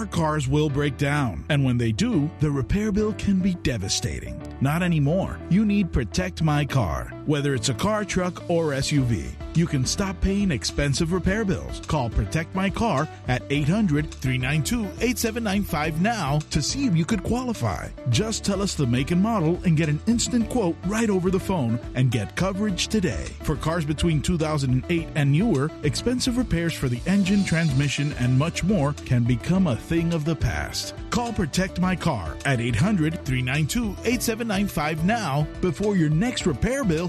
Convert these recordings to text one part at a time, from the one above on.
our cars will break down. And when they do, the repair bill can be devastating. Not anymore. You need Protect My Car. Whether it's a car, truck, or SUV, you can stop paying expensive repair bills. Call Protect My Car at 800 392 8795 now to see if you could qualify. Just tell us the make and model and get an instant quote right over the phone and get coverage today. For cars between 2008 and newer, expensive repairs for the engine, transmission, and much more can become a thing of the past. Call Protect My Car at 800 392 8795 now before your next repair bill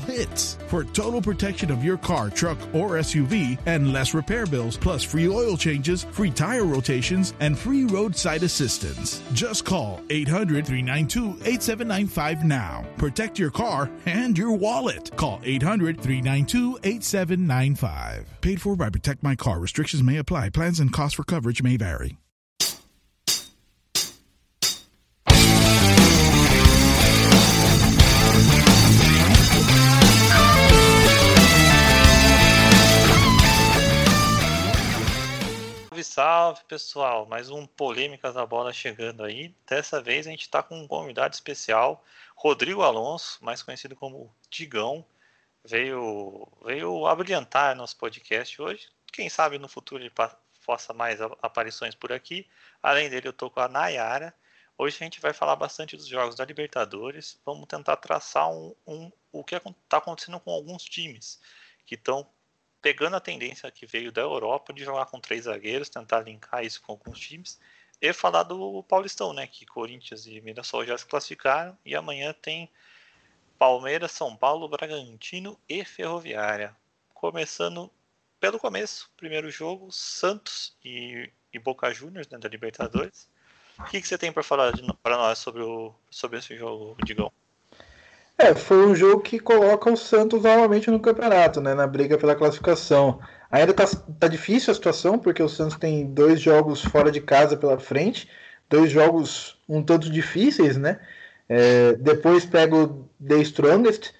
For total protection of your car, truck, or SUV and less repair bills, plus free oil changes, free tire rotations, and free roadside assistance. Just call 800 392 8795 now. Protect your car and your wallet. Call 800 392 8795. Paid for by Protect My Car. Restrictions may apply. Plans and costs for coverage may vary. Salve, salve pessoal! Mais um Polêmicas da Bola chegando aí. Dessa vez a gente está com um convidado especial, Rodrigo Alonso, mais conhecido como Digão. Veio, veio abrilhantar nosso podcast hoje. Quem sabe no futuro ele faça mais aparições por aqui. Além dele, eu tô com a Nayara. Hoje a gente vai falar bastante dos jogos da Libertadores. Vamos tentar traçar um, um o que está acontecendo com alguns times que estão pegando a tendência que veio da Europa de jogar com três zagueiros, tentar linkar isso com alguns times, e falar do Paulistão, né? Que Corinthians e Mirassol já se classificaram, e amanhã tem Palmeiras, São Paulo, Bragantino e Ferroviária. Começando pelo começo, primeiro jogo, Santos e, e Boca Juniors né, da Libertadores. O que, que você tem para falar para nós sobre, o, sobre esse jogo, Digão? É, foi um jogo que coloca o Santos novamente no campeonato, né? Na briga pela classificação. Ainda tá, tá difícil a situação, porque o Santos tem dois jogos fora de casa pela frente, dois jogos um tanto difíceis, né? É, depois pega o The Strongest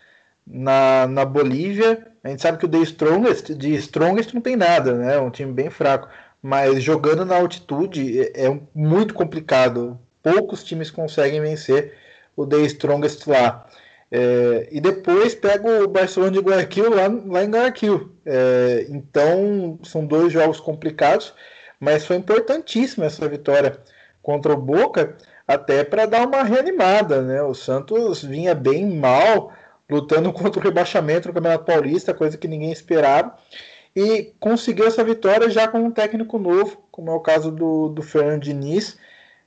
na, na Bolívia. A gente sabe que o The Strongest, de Strongest não tem nada, né? É um time bem fraco. Mas jogando na altitude é, é muito complicado. Poucos times conseguem vencer o The Strongest lá. É, e depois pega o Barcelona de Guayaquil lá, lá em Guayaquil. É, então são dois jogos complicados, mas foi importantíssima essa vitória contra o Boca, até para dar uma reanimada. Né? O Santos vinha bem mal, lutando contra o rebaixamento no Campeonato Paulista, coisa que ninguém esperava, e conseguiu essa vitória já com um técnico novo, como é o caso do, do Fernando Diniz.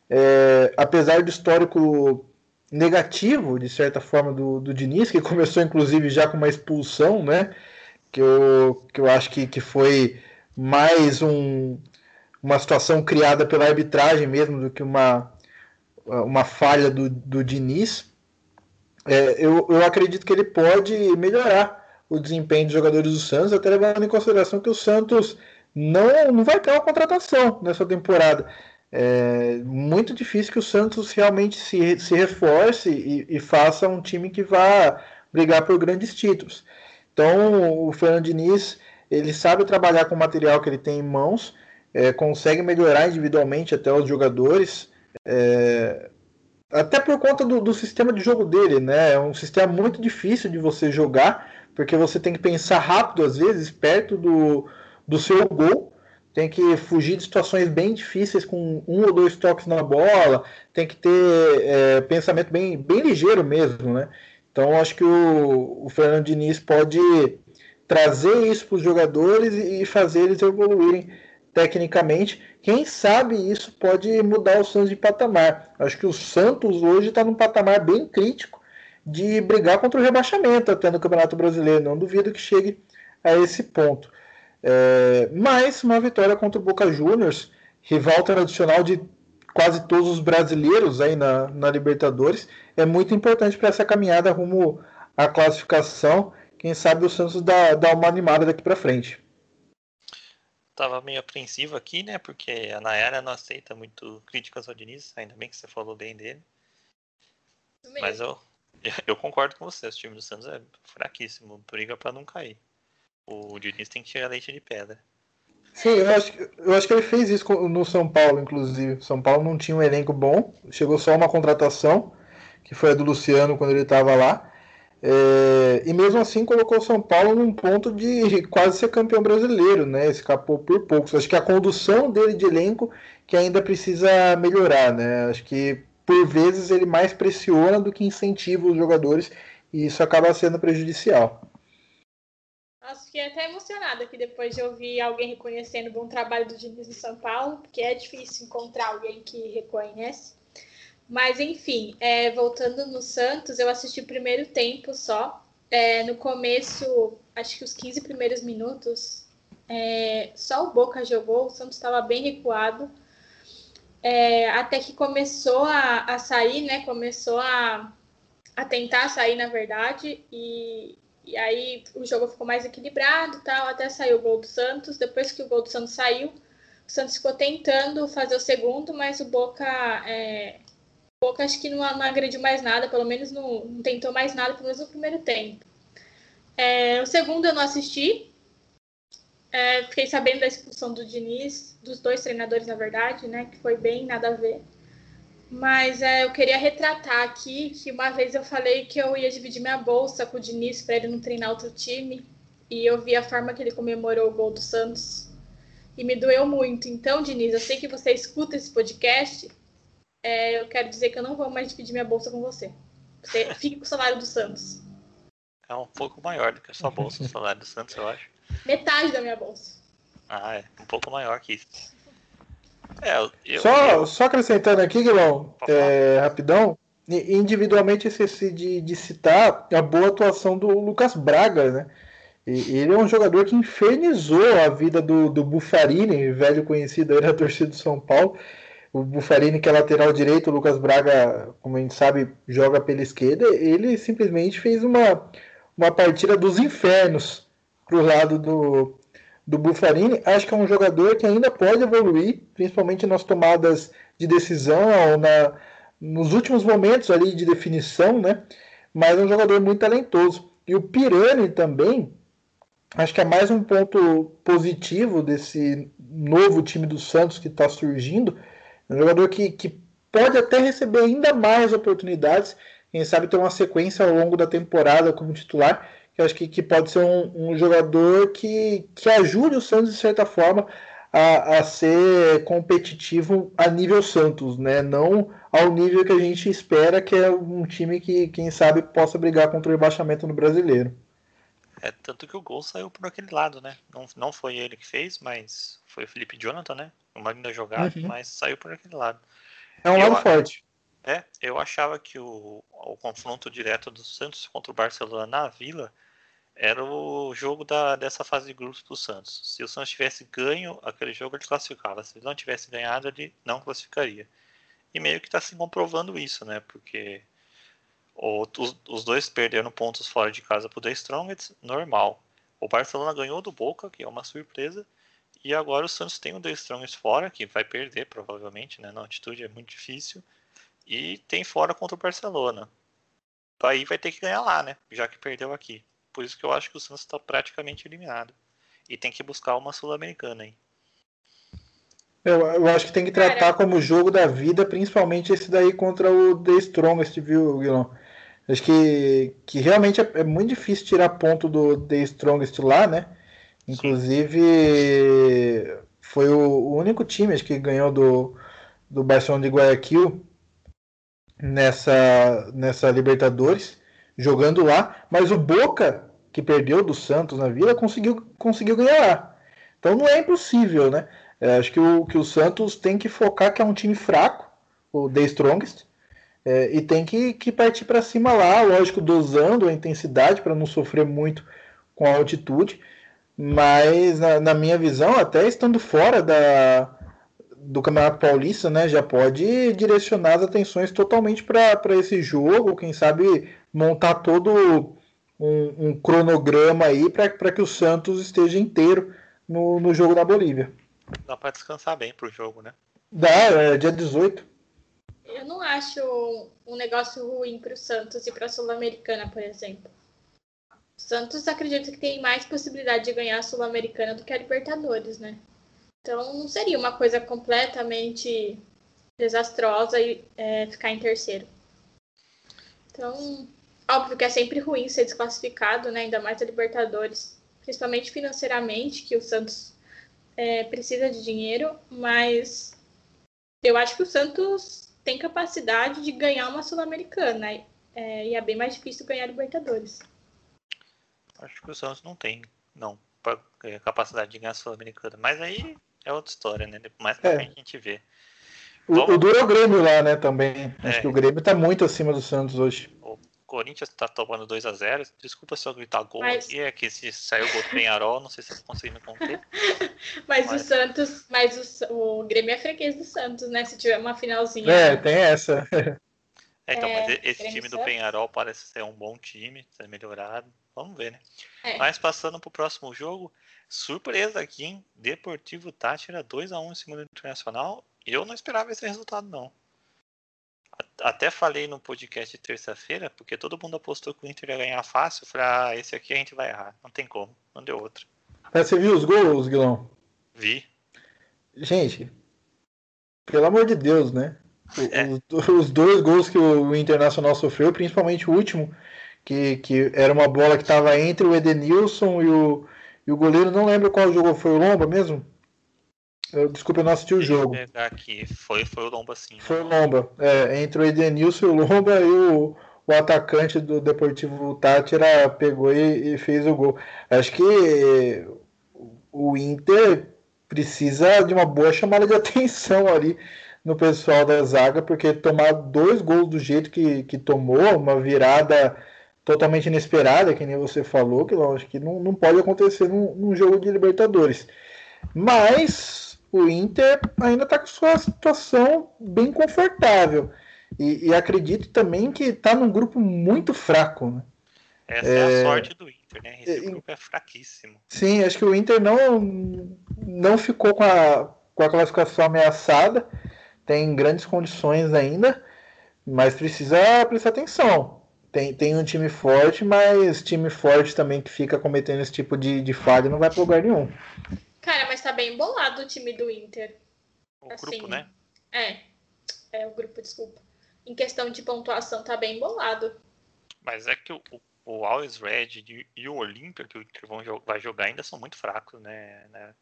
É, apesar do histórico negativo, de certa forma, do, do Diniz, que começou inclusive já com uma expulsão, né? Que eu, que eu acho que, que foi mais um, uma situação criada pela arbitragem mesmo do que uma, uma falha do, do Diniz. É, eu, eu acredito que ele pode melhorar o desempenho dos jogadores do Santos, até levando em consideração que o Santos não, não vai ter uma contratação nessa temporada é muito difícil que o Santos realmente se, se reforce e, e faça um time que vá brigar por grandes títulos. Então, o Fernando Diniz, ele sabe trabalhar com o material que ele tem em mãos, é, consegue melhorar individualmente até os jogadores, é, até por conta do, do, sistema de jogo dele, né? É um sistema muito difícil de você jogar, porque você tem que pensar rápido, às vezes, perto do, do seu gol, tem que fugir de situações bem difíceis com um ou dois toques na bola, tem que ter é, pensamento bem, bem ligeiro mesmo, né? Então acho que o, o Fernando Diniz pode trazer isso para os jogadores e fazer eles evoluírem tecnicamente. Quem sabe isso pode mudar o Santos de patamar. Acho que o Santos hoje está num patamar bem crítico de brigar contra o rebaixamento até no Campeonato Brasileiro. Não duvido que chegue a esse ponto. É, mas uma vitória contra o Boca Juniors, rival tradicional de quase todos os brasileiros aí na, na Libertadores, é muito importante para essa caminhada rumo à classificação. Quem sabe o Santos dá, dá uma animada daqui para frente. Tava meio apreensivo aqui, né? Porque a Nayara não aceita muito críticas ao Diniz, ainda bem que você falou bem dele. Mas eu, eu concordo com você, o time do Santos é fraquíssimo, briga para não cair. O Diniz tem que tirar leite de pedra. Sim, eu acho, eu acho que ele fez isso no São Paulo, inclusive. São Paulo não tinha um elenco bom, chegou só uma contratação, que foi a do Luciano quando ele estava lá. É, e mesmo assim colocou o São Paulo num ponto de quase ser campeão brasileiro, né? Escapou por poucos. Acho que a condução dele de elenco que ainda precisa melhorar, né? Acho que por vezes ele mais pressiona do que incentiva os jogadores e isso acaba sendo prejudicial. Nossa, fiquei até emocionada que depois de ouvir alguém reconhecendo o bom trabalho do Diniz no São Paulo, porque é difícil encontrar alguém que reconhece. Mas, enfim, é, voltando no Santos, eu assisti o primeiro tempo só. É, no começo, acho que os 15 primeiros minutos, é, só o Boca jogou, o Santos estava bem recuado. É, até que começou a, a sair, né? Começou a, a tentar sair, na verdade, e, e aí o jogo ficou mais equilibrado tal, até saiu o gol do Santos. Depois que o gol do Santos saiu, o Santos ficou tentando fazer o segundo, mas o Boca. É, Boca acho que não, não agrediu mais nada, pelo menos não, não, tentou mais nada, pelo menos no primeiro tempo. É, o segundo eu não assisti. É, fiquei sabendo da expulsão do Diniz, dos dois treinadores, na verdade, né? Que foi bem nada a ver. Mas é, eu queria retratar aqui que uma vez eu falei que eu ia dividir minha bolsa com o Diniz para ele não treinar outro time. E eu vi a forma que ele comemorou o gol do Santos. E me doeu muito. Então, Diniz, eu sei que você escuta esse podcast. É, eu quero dizer que eu não vou mais dividir minha bolsa com você. Você fique com o salário do Santos. É um pouco maior do que a sua bolsa, o salário do Santos, eu acho. Metade da minha bolsa. Ah, é. Um pouco maior que isso. É, eu, só, eu... só acrescentando aqui, Guilherme, é, rapidão, individualmente esqueci de, de citar a boa atuação do Lucas Braga, né? E, ele é um jogador que infernizou a vida do, do Bufarini, velho conhecido aí da torcida do São Paulo. O Bufarini, que é lateral direito, o Lucas Braga, como a gente sabe, joga pela esquerda. Ele simplesmente fez uma, uma partida dos infernos pro lado do, do Buffarini, acho que é um jogador que ainda pode evoluir, principalmente nas tomadas de decisão, na, nos últimos momentos ali de definição, né? Mas é um jogador muito talentoso. E o Pirani também, acho que é mais um ponto positivo desse novo time do Santos que está surgindo. É um jogador que, que pode até receber ainda mais oportunidades, quem sabe ter uma sequência ao longo da temporada como titular, que eu acho que, que pode ser um, um, jogador que, que ajude o Santos, de certa forma, a, a, ser competitivo a nível Santos, né? Não ao nível que a gente espera, que é um time que, quem sabe, possa brigar contra o rebaixamento no brasileiro. É, tanto que o gol saiu por aquele lado, né? Não, não foi ele que fez, mas foi o Felipe Jonathan, né? Uma linda jogada, uhum. mas saiu por aquele lado. É um eu, lado forte. É, eu achava que o, o confronto direto do Santos contra o Barcelona na Vila era o jogo da, dessa fase de grupos para o Santos. Se o Santos tivesse ganho aquele jogo, ele classificava. Se ele não tivesse ganhado, ele não classificaria. E meio que está se comprovando isso, né? Porque os, os, dois perderam pontos fora de casa para o The Strongest, normal. O Barcelona ganhou do Boca, que é uma surpresa. E agora o Santos tem o The Strongest fora, que vai perder provavelmente, né? Na altitude é muito difícil. E tem fora contra o Barcelona. Aí vai ter que ganhar lá, né? Já que perdeu aqui. Por isso que eu acho que o Santos está praticamente eliminado. E tem que buscar uma Sul-Americana aí. Eu, eu, acho que tem que tratar como jogo da vida, principalmente esse daí contra o The Strongest, viu, Guilherme? Acho que, que realmente é, é, muito difícil tirar ponto do The Strongest lá, né? Inclusive, Sim. foi o, o, único time acho que ganhou do, do Barcelona de Guayaquil nessa, nessa Libertadores jogando lá, mas o Boca, que perdeu do Santos na Vila, conseguiu, conseguiu ganhar lá. Então não é impossível, né? É, acho que o, que o Santos tem que focar que é um time fraco, o The Strongest, é, e tem que, que partir para cima lá, lógico, dosando a intensidade para não sofrer muito com a altitude, mas na, na, minha visão, até estando fora da, do Campeonato Paulista, né, já pode direcionar as atenções totalmente para esse jogo, quem sabe montar todo um, um cronograma aí para que o Santos esteja inteiro no, no jogo da Bolívia. Dá para descansar bem pro jogo, né? Dá, é dia 18. Eu não acho um negócio ruim para o Santos e para a Sul-Americana, por exemplo. O Santos acredita que tem mais possibilidade de ganhar a Sul-Americana do que a Libertadores, né? Então não seria uma coisa completamente desastrosa e é, ficar em terceiro. Então, óbvio que é sempre ruim ser desclassificado, né? Ainda mais a Libertadores, principalmente financeiramente, que o Santos é, precisa de dinheiro, mas eu acho que o Santos tem capacidade de ganhar uma Sul-Americana é, e é bem mais difícil ganhar Libertadores. Acho que o Santos não tem, não, é, capacidade de ganhar Sul-Americana, mas aí é outra história, né? Mais pra é. frente a gente vê. O, o duro é o Grêmio lá, né, também. Acho é. que o Grêmio tá muito acima do Santos hoje. Corinthians tá tomando 2 a 0 Desculpa se eu gritar gol mas... aqui, é que se saiu o gol do Penharol, não sei se eu consegui me conter. mas, mas, o Santos, mas o, o Grêmio é freguês do Santos, né? Se tiver uma finalzinha. É, tem essa. É, então, é, mas esse time do Penharol parece ser um bom time, ser melhorado. Vamos ver, né? É. Mas passando pro próximo jogo, surpresa aqui, hein? Deportivo Tátira 2x1 em cima do Internacional. Eu não esperava esse resultado, não. Até falei no podcast de terça-feira, porque todo mundo apostou que o Inter ia ganhar fácil. Eu falei, ah, esse aqui a gente vai errar. Não tem como. Não deu outro. Mas você viu os gols, Guilão? Vi. Gente, pelo amor de Deus, né? É. Os, os, dois gols que o Internacional sofreu, principalmente o último, que, que era uma bola que estava entre o Edenilson e o, e o goleiro, não lembro qual jogo foi o Lomba mesmo? Eu, desculpa, eu não assisti o jogo. pegar aqui. Foi, foi o Lomba, sim. Foi o Lomba. É, entre o Edenilson e o Lomba e o, o atacante do Deportivo Tátira pegou e, e, fez o gol. Acho que o Inter precisa de uma boa chamada de atenção ali no pessoal da zaga, porque tomar dois gols do jeito que, que tomou, uma virada totalmente inesperada, que nem você falou, que acho que não, não pode acontecer num, num jogo de Libertadores. Mas o Inter ainda está com sua situação bem confortável. E, e acredito também que está num grupo muito fraco. Né? Essa é... é, a sorte do Inter, né? Esse é, grupo é fraquíssimo. Sim, acho que o Inter não, não ficou com a, com a classificação ameaçada. Tem grandes condições ainda, mas precisa prestar atenção. Tem, tem um time forte, mas time forte também que fica cometendo esse tipo de, de falha não vai para lugar nenhum. Cara, mas tá bem bolado o time do Inter. O assim, grupo, né? É. É, o grupo, desculpa. Em questão de pontuação, tá bem bolado. Mas é que o, o Always Red e o Olímpia que o Inter vai jogar ainda são muito fracos, né? né?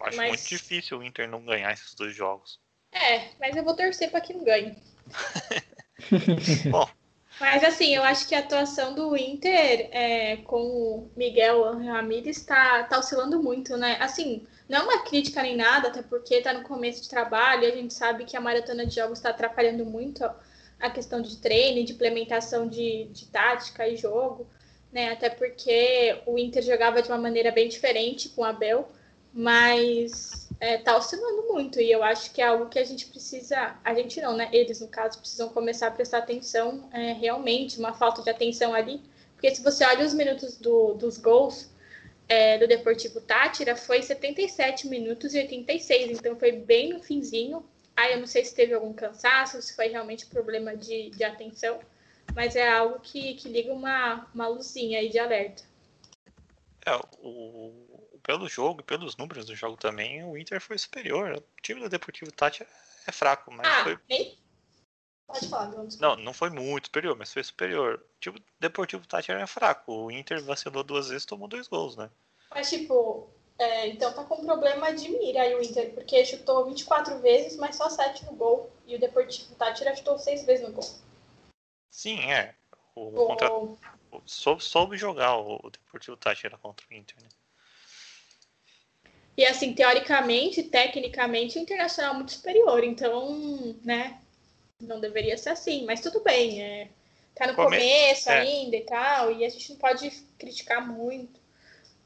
Acho mas... muito difícil o Inter não ganhar esses dois jogos. É, mas eu vou torcer para que não ganhe. Bom, mas assim, eu acho que a atuação do Inter é, com o Miguel Ramírez está tá oscilando muito, né? Assim, não é uma crítica nem nada, até porque está no começo de trabalho, e a gente sabe que a maratona de jogos está atrapalhando muito a questão de treino, de implementação de, de tática e jogo, né? Até porque o Inter jogava de uma maneira bem diferente com o Abel, mas é, tá oscilando muito e eu acho que é algo que a gente precisa, a gente não, né? Eles, no caso, precisam começar a prestar atenção é, realmente, uma falta de atenção ali, porque se você olha os minutos do, dos gols é, do Deportivo Tátira, foi 77 minutos e 86, então foi bem no finzinho. Aí eu não sei se teve algum cansaço, se foi realmente problema de, de atenção, mas é algo que, que liga uma, uma luzinha aí de alerta. É, o, pelo jogo e pelos números do jogo também, o Inter foi superior. O time do Deportivo Tati é fraco, mas ah, foi. Pode falar, Não, não foi muito superior, mas foi superior. O time do Deportivo Tati era fraco. O Inter vacilou duas vezes e tomou dois gols, né? Mas, tipo, é, então tá com problema de mira aí o Inter, porque chutou 24 vezes, mas só 7 no gol. E o Deportivo Tátira chutou 6 vezes no gol. Sim, é. O, o... Contra... soube, soube jogar o Deportivo Tátira contra o Inter, né? E assim, teoricamente, tecnicamente, o Internacional é muito superior. Então, né, não deveria ser assim. Mas tudo bem, é, tá no Come... começo é. ainda e tal, e a gente não pode criticar muito.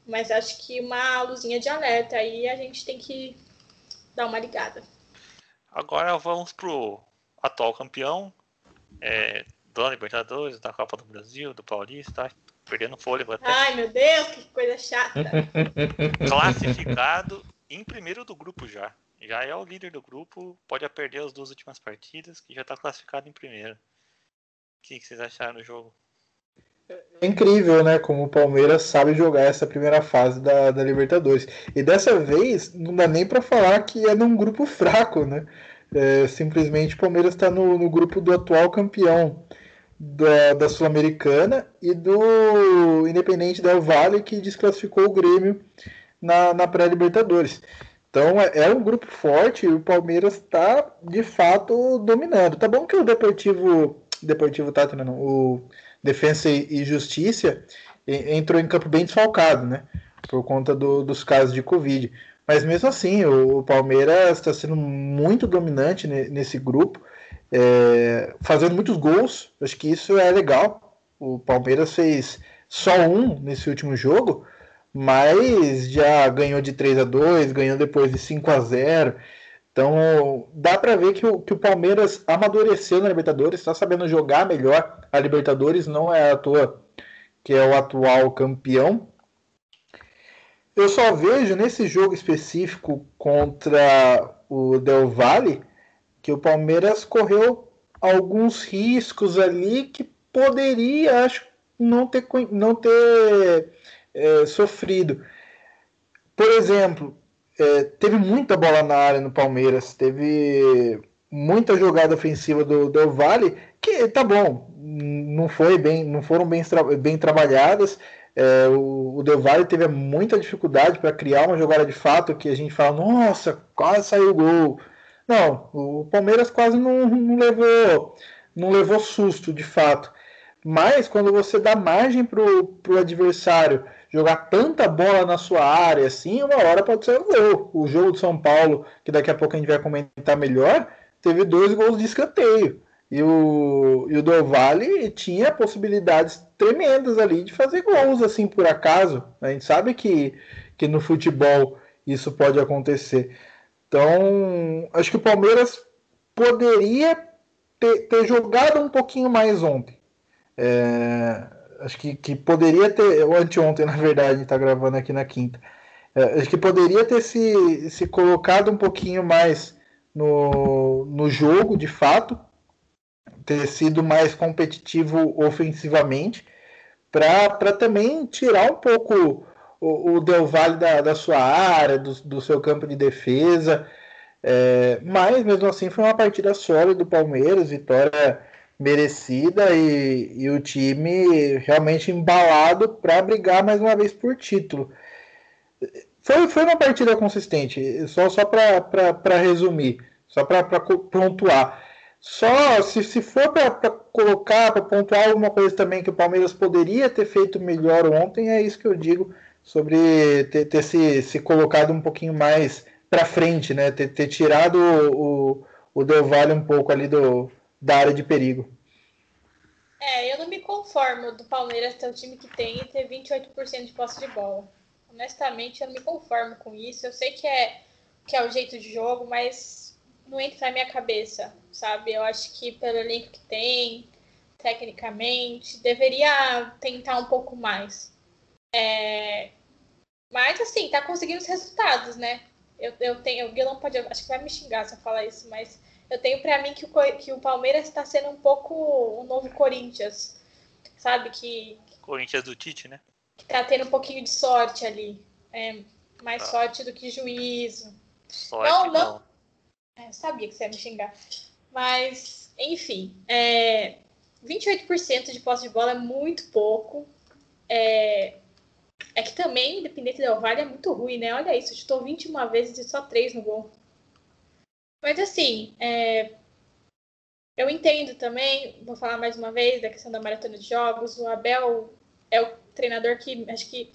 Mas acho que uma luzinha de alerta aí a gente tem que dar uma ligada. Agora vamos pro atual campeão é, da Libertadores, da Copa do Brasil, do Paulista, perdendo fôlego até. Ai, meu Deus, que coisa chata. Classificado em primeiro do grupo já. Já é o líder do grupo, pode perder as duas últimas partidas, que já está classificado em primeiro. O que, que vocês acharam do jogo? É incrível, né? Como o Palmeiras sabe jogar essa primeira fase da, da Libertadores. E dessa vez, não dá nem para falar que é num grupo fraco, né? É, simplesmente o Palmeiras está no, no, grupo do atual campeão da, da Sul-Americana e do Independente Del Valle, que desclassificou o Grêmio na, na pré-Libertadores. Então é, é, um grupo forte e o Palmeiras está de fato dominando. Tá bom que o Deportivo, Deportivo tá, não, o Defensa e Justiça entrou em campo bem desfalcado, né? Por conta do, dos casos de Covid. Mas mesmo assim, o, Palmeiras está sendo muito dominante nesse grupo, é, fazendo muitos gols. Acho que isso é legal. O Palmeiras fez só um nesse último jogo, mas já ganhou de 3 a 2 ganhou depois de 5 a 0 então, dá para ver que o, que o Palmeiras amadureceu na Libertadores, está sabendo jogar melhor a Libertadores, não é à toa que é o atual campeão. Eu só vejo nesse jogo específico contra o Del Valle que o Palmeiras correu alguns riscos ali que poderia, acho, não ter, não ter é, sofrido. Por exemplo, é, teve muita bola na área no Palmeiras, teve muita jogada ofensiva do Del Valle, que tá bom, não foi bem, não foram bem, bem trabalhadas. É, o, o Del Valle teve muita dificuldade para criar uma jogada de fato que a gente fala, nossa, quase saiu o gol. Não, o Palmeiras quase não, não levou não levou susto de fato. Mas quando você dá margem para o adversário jogar tanta bola na sua área assim, uma hora pode ser um gol. O jogo de São Paulo, que daqui a pouco a gente vai comentar melhor, teve dois gols de escanteio. E o, e o tinha possibilidades tremendas ali de fazer gols, assim, por acaso. A gente sabe que, que no futebol isso pode acontecer. Então, acho que o Palmeiras poderia ter, ter jogado um pouquinho mais ontem. É, acho que, que poderia ter, ou anteontem, na verdade, está gravando aqui na quinta. É, acho que poderia ter se, se colocado um pouquinho mais no, no jogo, de fato, ter sido mais competitivo ofensivamente, para também tirar um pouco o, o Del Valle da, da sua área, do, do seu campo de defesa. É, mas mesmo assim foi uma partida sólida do Palmeiras, vitória merecida e, e o time realmente embalado para brigar mais uma vez por título. Foi, foi uma partida consistente, só, só para resumir, só para pontuar. Só se, se for para colocar, para pontuar alguma coisa também que o Palmeiras poderia ter feito melhor ontem, é isso que eu digo sobre ter, ter se, se colocado um pouquinho mais para frente, né? Ter, ter tirado o, o, Del Valle um pouco ali do, da área de perigo. É, eu não me conformo do Palmeiras ter o time que tem e ter 28% de posse de bola. Honestamente, eu não me conformo com isso. Eu sei que é, que é o jeito de jogo, mas não entra na minha cabeça, sabe? Eu acho que pelo elenco que tem, tecnicamente, deveria tentar um pouco mais. É... Mas, assim, tá conseguindo os resultados, né? Eu, eu tenho. O Guilherme pode. Acho que vai me xingar se eu falar isso, mas eu tenho para mim que o, que o Palmeiras está sendo um pouco o novo Corinthians, sabe? Que, Corinthians do Tite, né? Que tá tendo um pouquinho de sorte ali. É, mais ah. sorte do que juízo. Sorte não, não. não. É, sabia que você ia me xingar. Mas, enfim, é, 28% de posse de bola é muito pouco. É, é que também, independente do Vale, é muito ruim, né? Olha isso, chutou 21 vezes e só 3 no gol. Mas assim, é... eu entendo também, vou falar mais uma vez da questão da maratona de jogos. O Abel é o treinador que acho que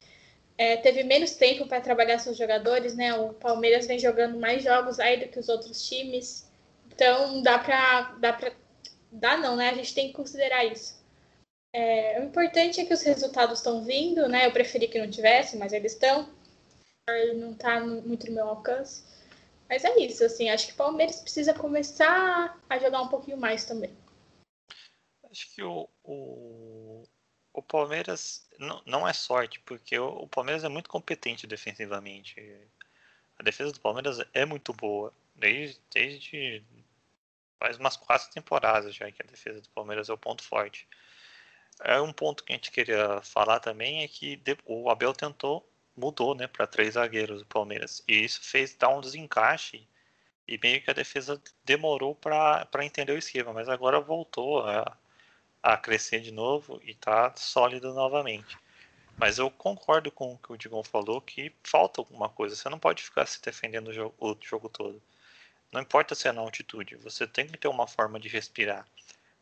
é, teve menos tempo para trabalhar seus jogadores, né? O Palmeiras vem jogando mais jogos aí do que os outros times. Então dá para dá para dá não, né? A gente tem que considerar isso. É, o importante é que os resultados estão vindo, né? Eu preferi que não tivesse, mas eles estão. Não está muito no meu alcance. Mas é isso, assim, acho que o Palmeiras precisa começar a jogar um pouquinho mais também. Acho que o, o, o Palmeiras não, não é sorte, porque o, o Palmeiras é muito competente defensivamente. A defesa do Palmeiras é muito boa, desde, desde faz umas quatro temporadas já que a defesa do Palmeiras é o ponto forte. É um ponto que a gente queria falar também é que o Abel tentou mudou, né, para três zagueiros do Palmeiras e isso fez dar um desencaixe e meio que a defesa demorou para entender o esquema, mas agora voltou a, a crescer de novo e está sólido novamente. Mas eu concordo com o que o Digão falou que falta alguma coisa. Você não pode ficar se defendendo o jogo, o jogo todo. Não importa se é na altitude, você tem que ter uma forma de respirar.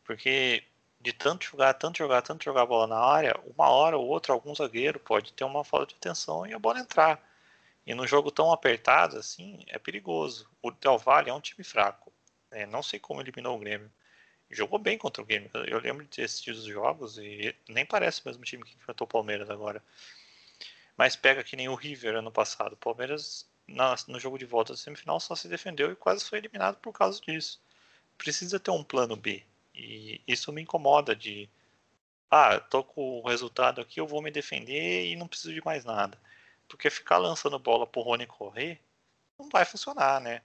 Porque de tanto jogar, tanto jogar, tanto jogar a bola na área, uma hora ou outra algum zagueiro pode ter uma falta de atenção e a bola entrar. E no jogo tão apertado assim, é perigoso. O Del Valle é um time fraco. É, não sei como eliminou o Grêmio. Jogou bem contra o Grêmio. Eu lembro de ter assistido os jogos e nem parece o mesmo time que enfrentou o Palmeiras agora. Mas pega que nem o River ano passado. O Palmeiras, no jogo de volta da semifinal, só se defendeu e quase foi eliminado por causa disso. Precisa ter um plano B. E isso me incomoda de ah, tô com o resultado aqui, eu vou me defender e não preciso de mais nada. Porque ficar lançando bola pro Rony correr não vai funcionar, né?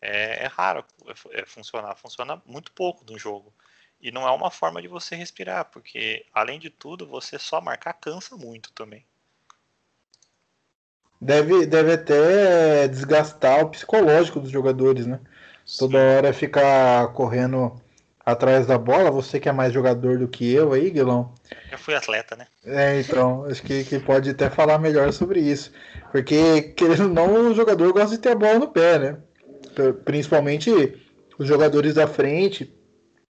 É, é raro é, é funcionar, funciona muito pouco no jogo. E não é uma forma de você respirar, porque além de tudo, você só marcar cansa muito também. Deve, deve até desgastar o psicológico dos jogadores, né? Sim. Toda hora ficar correndo atrás da bola, você que é mais jogador do que eu aí, Guilão. Eu fui atleta, né? É, então, acho que, que pode até falar melhor sobre isso. Porque, querendo ou não, o jogador gosta de ter a bola no pé, né? Principalmente os jogadores da frente.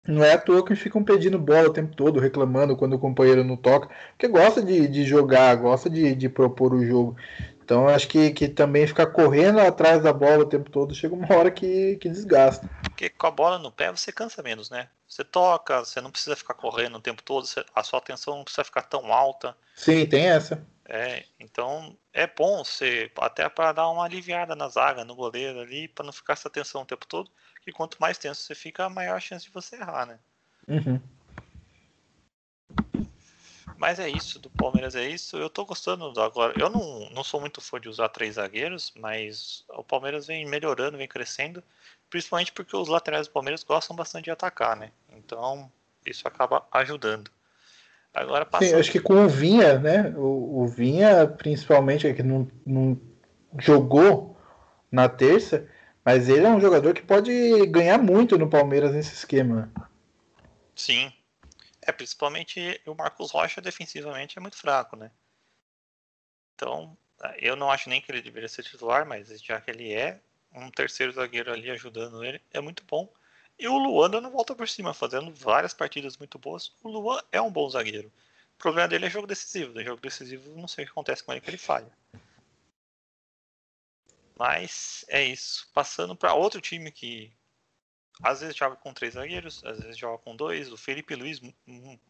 Não é à toa que ficam pedindo bola o tempo todo, reclamando quando o companheiro não toca, porque gosta de, de jogar, gosta de, de propor o jogo. Então acho que, que também ficar correndo atrás da bola o tempo todo chega uma hora que, que desgasta. Porque com a bola no pé você cansa menos, né? Você toca, você não precisa ficar correndo o tempo todo, a sua atenção não precisa ficar tão alta. Sim, tem essa. É, então é bom você, até para dar uma aliviada na zaga, no goleiro ali, para não ficar essa tensão o tempo todo, que quanto mais tenso você fica, maior a chance de você errar, né? Uhum. Mas é isso, do Palmeiras é isso. Eu tô gostando agora. Eu não, não sou muito fã de usar três zagueiros, mas o Palmeiras vem melhorando, vem crescendo, principalmente porque os laterais do Palmeiras gostam bastante de atacar, né? Então, isso acaba ajudando. Agora passando... Sim, acho que com o Vinha, né? O, o Vinha, principalmente, é que não, não jogou na terça, mas ele é um jogador que pode ganhar muito no Palmeiras nesse esquema. Sim, é, principalmente o Marcos Rocha defensivamente é muito fraco, né? Então, eu não acho nem que ele deveria ser titular, mas já que ele é, um terceiro zagueiro ali ajudando ele é muito bom. E o Luan não volta por cima, fazendo várias partidas muito boas. O Luan é um bom zagueiro. O problema dele é jogo decisivo. No jogo decisivo, não sei o que acontece com ele que ele falha. Mas é isso. Passando para outro time que às vezes joga com três zagueiros, às vezes joga com dois. O Felipe Luiz,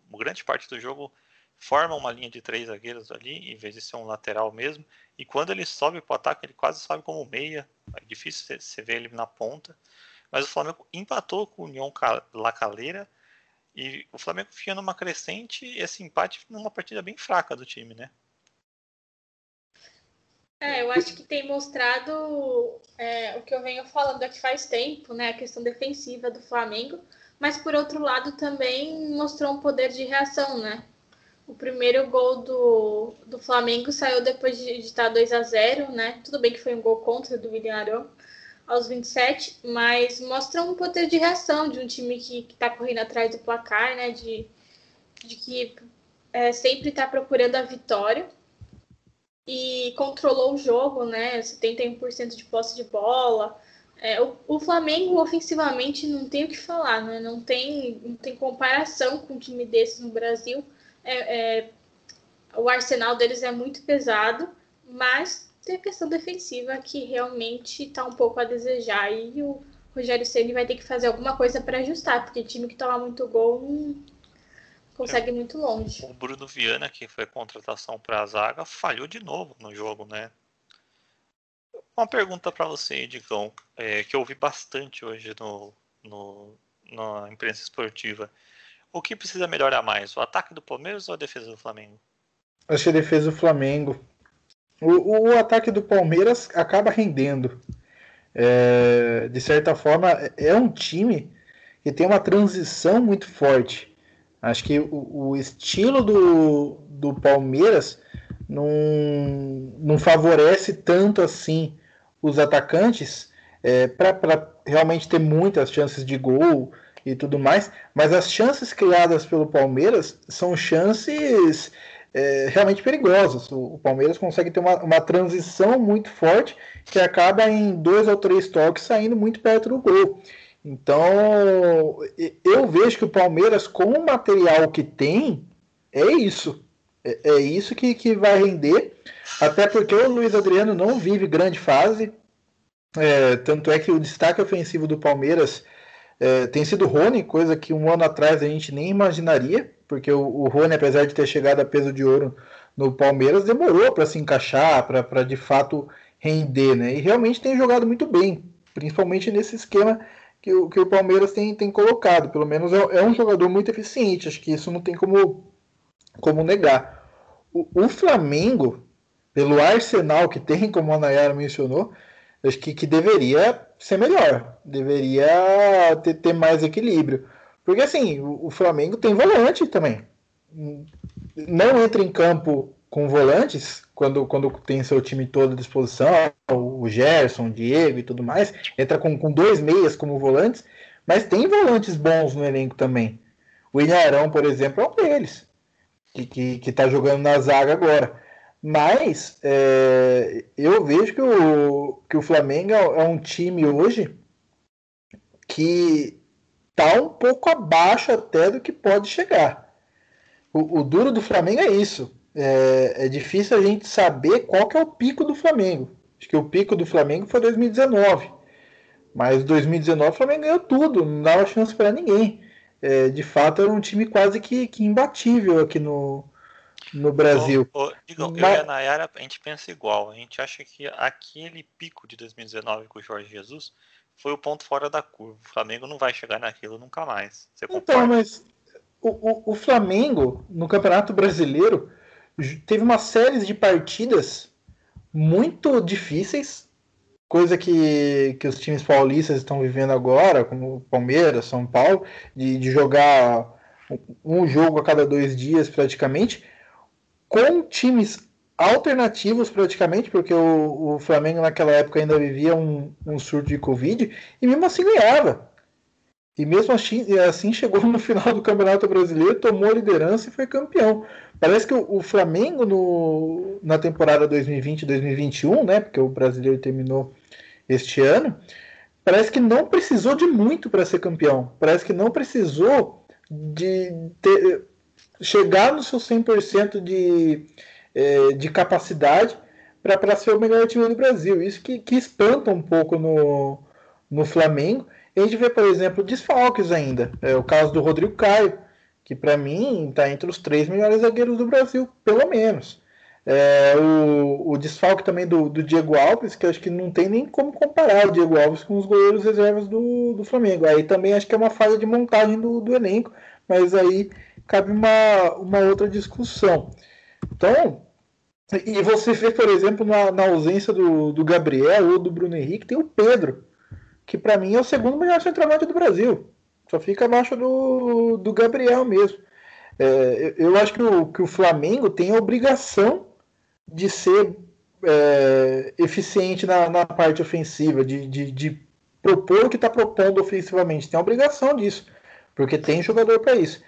grande parte do jogo, forma uma linha de três zagueiros ali, em vez de ser um lateral mesmo. E quando ele sobe para o ataque, ele quase sobe como meia. É difícil você ver ele na ponta. Mas o Flamengo empatou com o União La Calera. E o Flamengo fica numa crescente e esse empate numa partida bem fraca do time, né? É, eu acho que tem mostrado é, o que eu venho falando aqui faz tempo, né? A questão defensiva do Flamengo, mas por outro lado também mostrou um poder de reação, né? O primeiro gol do, do Flamengo saiu depois de, de estar 2 a 0 né? Tudo bem que foi um gol contra do William Arão aos 27, mas mostra um poder de reação de um time que está correndo atrás do placar, né? De, de que é, sempre está procurando a vitória e controlou o jogo, né? 71% de posse de bola. É, o, o, Flamengo ofensivamente não tem o que falar, né? Não tem, não tem comparação com um time desses no Brasil. É, é, o arsenal deles é muito pesado, mas tem a questão defensiva que realmente está um pouco a desejar. E o Rogério Ceni vai ter que fazer alguma coisa para ajustar, porque time que toma muito gol não, consegue muito longe. O Bruno Viana, que foi contratação para a zaga, falhou de novo no jogo, né? Uma pergunta para você, Edicão, é, que eu ouvi bastante hoje no, no, na imprensa esportiva. O que precisa melhorar mais, o ataque do Palmeiras ou a defesa do Flamengo? Acho que a defesa do Flamengo. O, o ataque do Palmeiras acaba rendendo. É, de certa forma, é um time que tem uma transição muito forte Acho que o, o estilo do, do Palmeiras não, não favorece tanto assim os atacantes é, para realmente ter muitas chances de gol e tudo mais, mas as chances criadas pelo Palmeiras são chances é, realmente perigosas. O, o, Palmeiras consegue ter uma, uma transição muito forte que acaba em dois ou três toques saindo muito perto do gol. Então, eu vejo que o Palmeiras, com o material que tem, é isso. É, é isso que, que vai render. Até porque o Luiz Adriano não vive grande fase. É, tanto é que o destaque ofensivo do Palmeiras é, tem sido o Rony, coisa que um ano atrás a gente nem imaginaria, porque o, o Rony, apesar de ter chegado a peso de ouro no Palmeiras, demorou para se encaixar, para de fato render, né? E realmente tem jogado muito bem, principalmente nesse esquema que o, que o Palmeiras tem, tem colocado. Pelo menos é, é um jogador muito eficiente, acho que isso não tem como, como negar. O, o Flamengo, pelo arsenal que tem, como a Nayara mencionou, acho que, que deveria ser melhor, deveria ter, ter mais equilíbrio. Porque assim, o, o Flamengo tem volante também. Não entra em campo com volantes, quando, quando tem seu time todo à disposição, o Gerson, o Diego e tudo mais, entra com, com dois meias como volantes, mas tem volantes bons no elenco também. O Ilharão, por exemplo, é um deles, que, que, que tá jogando na zaga agora. Mas é, eu vejo que o, que o Flamengo é um time hoje que está um pouco abaixo até do que pode chegar. O, o duro do Flamengo é isso. É, é, difícil a gente saber qual que é o pico do Flamengo. Acho que o pico do Flamengo foi 2019. Mas 2019 o Flamengo ganhou tudo, não dava chance para ninguém. É, de fato, era um time quase que, que imbatível aqui no, no Brasil. Ô, ô, digam, Mas... Eu e a Nayara, a gente pensa igual. A gente acha que aquele pico de 2019 com o Jorge Jesus foi o ponto fora da curva. O Flamengo não vai chegar naquilo nunca mais. Você então, mas o, o, o, Flamengo, no Campeonato Brasileiro, teve uma série de partidas muito difíceis, coisa que, que os times paulistas estão vivendo agora, como Palmeiras, São Paulo, de, de jogar um jogo a cada dois dias praticamente com times alternativos praticamente, porque o, o, Flamengo naquela época ainda vivia um, um, surto de Covid, e mesmo assim ganhava. E mesmo assim, assim chegou no final do Campeonato Brasileiro, tomou a liderança e foi campeão. Parece que o, o Flamengo no, na temporada 2020-2021, né, porque o brasileiro terminou este ano, parece que não precisou de muito para ser campeão. Parece que não precisou de ter, chegar no seu 100% de, é, de capacidade para ser o melhor time do Brasil. Isso que, que espanta um pouco no, no Flamengo. a gente vê, por exemplo, desfalques ainda. É o caso do Rodrigo Caio, que para mim está entre os três melhores zagueiros do Brasil, pelo menos. É, o, o desfalque também do, do, Diego Alves, que acho que não tem nem como comparar o Diego Alves com os goleiros reservas do, do Flamengo. Aí também acho que é uma falha de montagem do, do elenco, mas aí cabe uma, uma outra discussão. Então, e você vê, por exemplo, na, na ausência do, do Gabriel ou do Bruno Henrique, tem o Pedro, que para mim é o segundo melhor centroavante do Brasil. Só fica abaixo do, do Gabriel mesmo. É, eu acho que o, que o Flamengo tem a obrigação de ser é, eficiente na, na, parte ofensiva, de, de, de propor o que está propondo ofensivamente. Tem a obrigação disso, porque tem jogador para isso.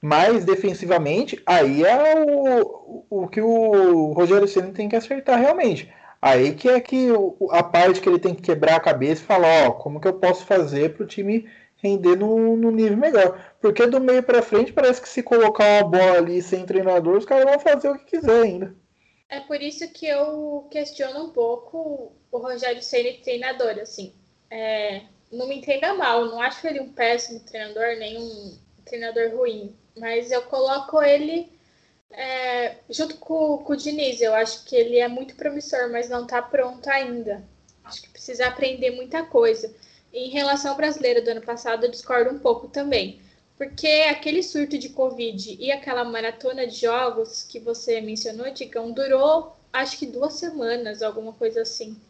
Mas defensivamente, aí é o, o que o Rogério Senna tem que acertar realmente. Aí que é que a parte que ele tem que quebrar a cabeça e falar, ó, como que eu posso fazer para o time render no, nível melhor. Porque do meio para frente parece que se colocar uma bola ali sem treinador, os caras vão fazer o que quiser ainda. É por isso que eu questiono um pouco o Rogério Senna treinador, assim. É, não me entenda mal, não acho ele um péssimo treinador, nem um treinador ruim mas eu coloco ele é, junto com, com, o Diniz. Eu acho que ele é muito promissor, mas não está pronto ainda. Acho que precisa aprender muita coisa. Em relação ao brasileiro do ano passado, eu discordo um pouco também. Porque aquele surto de Covid e aquela maratona de jogos que você mencionou, Ticão, durou acho que duas semanas, alguma coisa assim.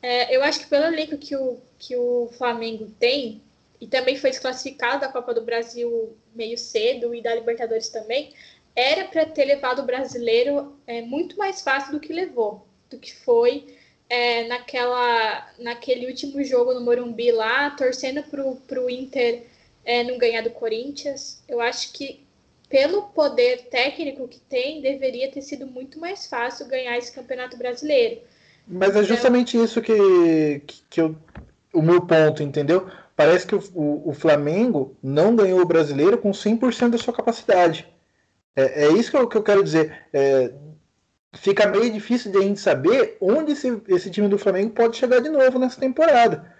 É, eu acho que pelo elenco que o, que o Flamengo tem, e também foi desclassificado da Copa do Brasil meio cedo e da Libertadores também, era para ter levado o brasileiro é, muito mais fácil do que levou, do que foi é, naquela, naquele último jogo no Morumbi lá, torcendo para o Inter é, não ganhar do Corinthians. Eu acho que, pelo poder técnico que tem, deveria ter sido muito mais fácil ganhar esse campeonato brasileiro. Mas é justamente isso que, que, que eu, o meu ponto, entendeu? Parece que o, o, o Flamengo não ganhou o brasileiro com 100% da sua capacidade. É, é isso que eu, que eu quero dizer. É, fica meio difícil de a gente saber onde esse, esse time do Flamengo pode chegar de novo nessa temporada.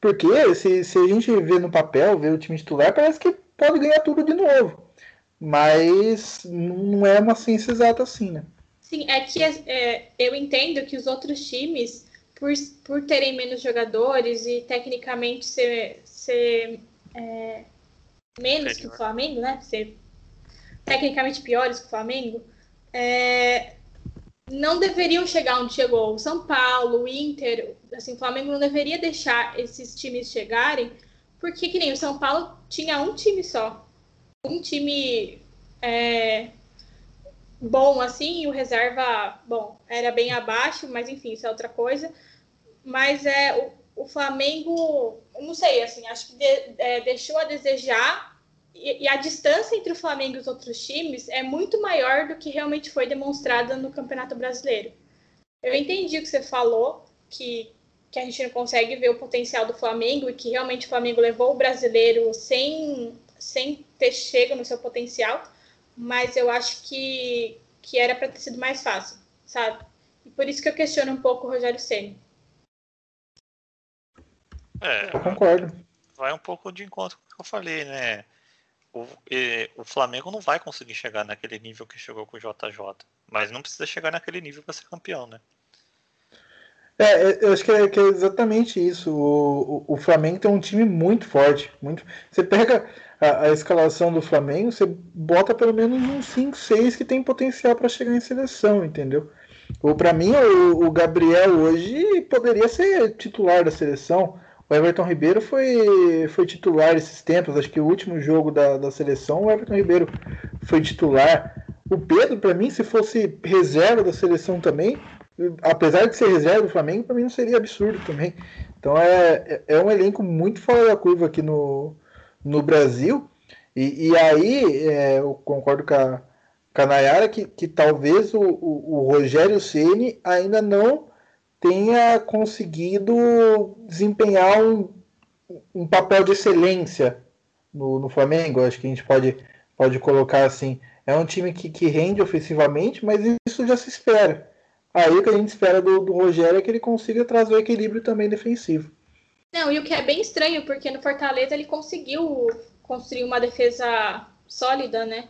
Porque se, se a gente vê no papel, vê o time titular, parece que pode ganhar tudo de novo. Mas não é uma ciência exata assim, né? Sim, é que é, eu entendo que os outros times, por, por terem menos jogadores e tecnicamente ser, ser é, menos que o Flamengo, né? Ser tecnicamente piores que o Flamengo, é, não deveriam chegar onde chegou o São Paulo, o Inter, assim, o Flamengo não deveria deixar esses times chegarem, porque que nem o São Paulo tinha um time só, um time é, bom assim, e o reserva, bom, era bem abaixo, mas enfim, isso é outra coisa. Mas é o, o Flamengo, não sei, assim, acho que de, é, deixou a desejar e, e, a distância entre o Flamengo e os outros times é muito maior do que realmente foi demonstrada no Campeonato Brasileiro. Eu entendi o que você falou, que, que a gente não consegue ver o potencial do Flamengo e que realmente o Flamengo levou o brasileiro sem, sem ter chego no seu potencial, mas eu acho que, que era para ter sido mais fácil, sabe? E por isso que eu questiono um pouco o Rogério Ceni. É, eu concordo. Vai um pouco de encontro com o que eu falei, né? O, o Flamengo não vai conseguir chegar naquele nível que chegou com o JJ. Mas não precisa chegar naquele nível para ser campeão, né? É, é, eu acho que é, que é exatamente isso. O, o, o, Flamengo tem um time muito forte. Muito... Você pega a, a escalação do Flamengo, você bota pelo menos uns 5, 6 que tem potencial para chegar em seleção, entendeu? Ou para mim, o, o Gabriel hoje poderia ser titular da seleção. O Everton Ribeiro foi, foi titular esses tempos. Acho que o último jogo da, da seleção, o Everton Ribeiro foi titular. O Pedro, para mim, se fosse reserva da seleção também, apesar de ser reserva do Flamengo, para mim não seria absurdo também. Então é, é um elenco muito fora da curva aqui no, no Brasil. E, e aí é, eu concordo com a, com a Nayara que, que talvez o, o, o Rogério Ceni ainda não tenha conseguido desempenhar um, um papel de excelência no, no, Flamengo. Acho que a gente pode, pode colocar assim. É um time que, que rende ofensivamente, mas isso já se espera. Aí o que a gente espera do, do Rogério é que ele consiga trazer o equilíbrio também defensivo. Não, e o que é bem estranho, porque no Fortaleza ele conseguiu construir uma defesa sólida, né?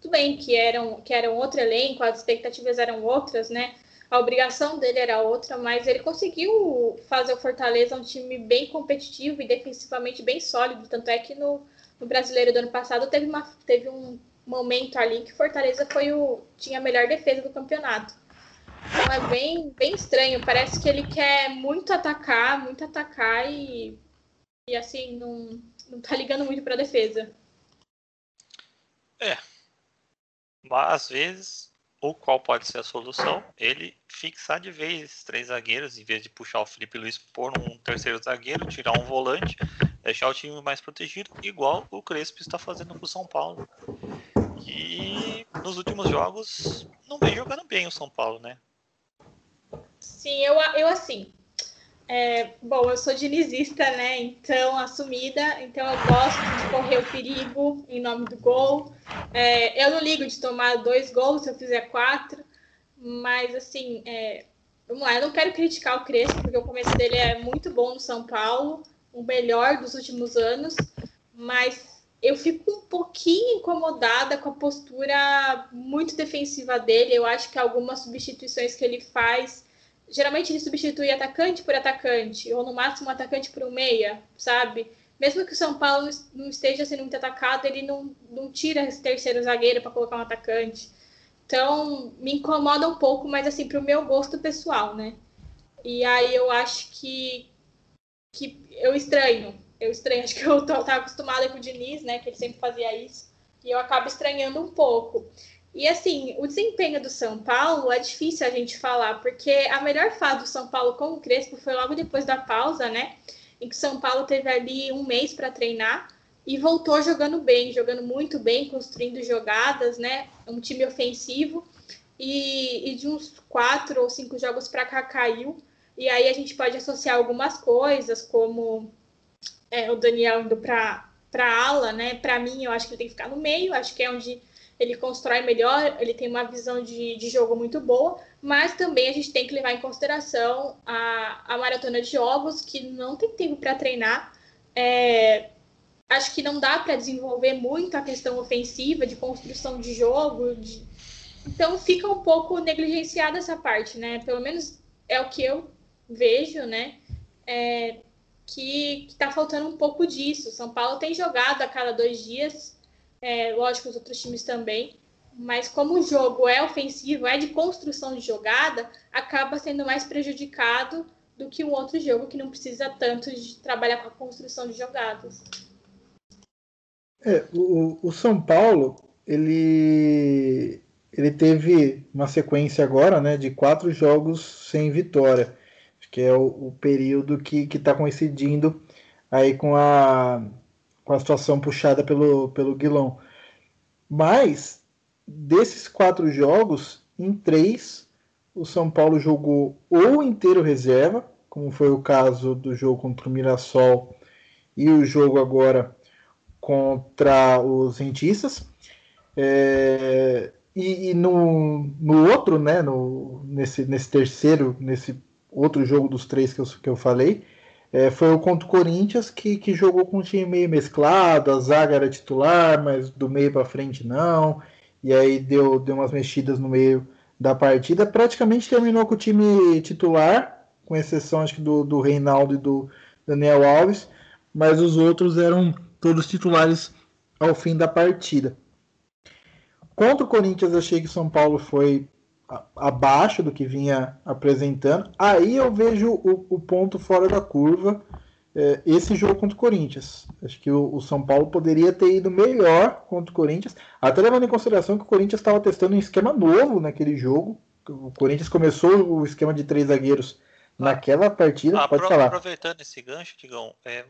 Tudo bem que eram, que era um outro elenco, as expectativas eram outras, né? A obrigação dele era outra, mas ele conseguiu fazer o Fortaleza um time bem competitivo e defensivamente bem sólido. Tanto é que no, no brasileiro do ano passado teve, uma, teve um momento ali que Fortaleza foi o, tinha a melhor defesa do campeonato. Então é bem, bem estranho. Parece que ele quer muito atacar, muito atacar e, e assim, não, não tá ligando muito para a defesa. É. Mas às vezes ou qual pode ser a solução? Ele fixar de vez três zagueiros, em vez de puxar o Felipe Luiz por um terceiro zagueiro, tirar um volante, deixar o time mais protegido, igual o Crespo está fazendo com o São Paulo. E nos últimos jogos não vem jogando bem o São Paulo, né? Sim, eu, eu assim, é, bom, eu sou dinizista, né? Então, assumida. Então, eu gosto de correr o perigo em nome do gol. É, eu não ligo de tomar dois gols se eu fizer quatro. Mas, assim, é, vamos lá. Eu não quero criticar o Crespo, porque o começo dele é muito bom no São Paulo. O melhor dos últimos anos. Mas eu fico um pouquinho incomodada com a postura muito defensiva dele. Eu acho que algumas substituições que ele faz geralmente ele substitui atacante por atacante, ou no máximo atacante por um meia, sabe? Mesmo que o São Paulo não esteja sendo muito atacado, ele não, não tira esse terceiro zagueiro para colocar um atacante. Então, me incomoda um pouco, mas assim, para o meu gosto pessoal, né? E aí eu acho que, que eu estranho. eu estranho, acho que eu tô, tava acostumada com o Diniz, né? Que ele sempre fazia isso. E eu acabo estranhando um pouco. E assim, o desempenho do São Paulo é difícil a gente falar, porque a melhor fase do São Paulo com o Crespo foi logo depois da pausa, né? Em que o São Paulo teve ali um mês para treinar e voltou jogando bem, jogando muito bem, construindo jogadas, né? Um time ofensivo. E, e de uns quatro ou cinco jogos para cá caiu. E aí a gente pode associar algumas coisas, como é, o Daniel indo para a ala, né? Para mim, eu acho que ele tem que ficar no meio, acho que é onde ele constrói melhor, ele tem uma visão de, de jogo muito boa, mas também a gente tem que levar em consideração a, a maratona de jogos, que não tem tempo para treinar. É, acho que não dá para desenvolver muito a questão ofensiva, de construção de jogo, de... então fica um pouco negligenciada essa parte, né? Pelo menos é o que eu vejo, né? É, que está faltando um pouco disso. São Paulo tem jogado a cada dois dias, é, lógico, os outros times também, mas como o jogo é ofensivo, é de construção de jogada, acaba sendo mais prejudicado do que um outro jogo que não precisa tanto de trabalhar com a construção de jogadas. É, o, o São Paulo, ele, ele teve uma sequência agora né, de quatro jogos sem vitória, que é o, o período que está coincidindo aí com a, com a situação puxada pelo, pelo Guilão. Mas, desses quatro jogos, em três, o São Paulo jogou ou inteiro reserva, como foi o caso do jogo contra o Mirassol e o jogo agora contra os rentistas. É, e, e no, no outro, né, no, nesse, nesse terceiro, nesse outro jogo dos três que eu, que eu falei, é, foi o contra o Corinthians que, que jogou com um time meio mesclado, a zaga era titular, mas do meio para frente não, e aí deu, deu umas mexidas no meio da partida. Praticamente terminou com o time titular, com exceção acho que do, do Reinaldo e do Daniel Alves, mas os outros eram todos titulares ao fim da partida. Contra o Corinthians, achei que São Paulo foi abaixo do que vinha apresentando. Aí eu vejo o, o ponto fora da curva, é, esse jogo contra o Corinthians. Acho que o, o, São Paulo poderia ter ido melhor contra o Corinthians, até levando em consideração que o Corinthians estava testando um esquema novo naquele jogo. O Corinthians começou o esquema de três zagueiros naquela partida. Ah, pode falar. Aproveitando esse gancho, Digão, é,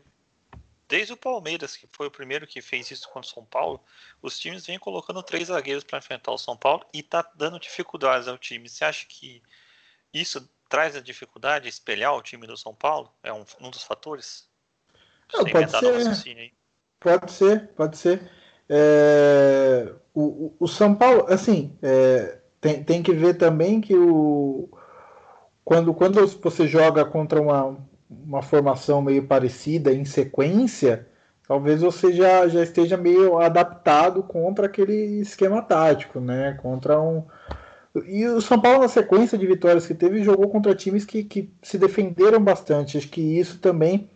desde o Palmeiras, que foi o primeiro que fez isso contra o São Paulo, os times vêm colocando três zagueiros para enfrentar o São Paulo e tá dando dificuldades ao time. Você acha que isso traz a dificuldade espelhar o time do São Paulo? É um, um dos fatores? Não, pode ser. Pode ser, pode ser. É, o, o, São Paulo, assim, é, tem, tem que ver também que o quando, quando você joga contra uma, uma formação meio parecida em sequência, talvez você já, já esteja meio adaptado contra aquele esquema tático, né? Contra um. E o São Paulo, na sequência de vitórias que teve, jogou contra times que, que se defenderam bastante. Acho que isso também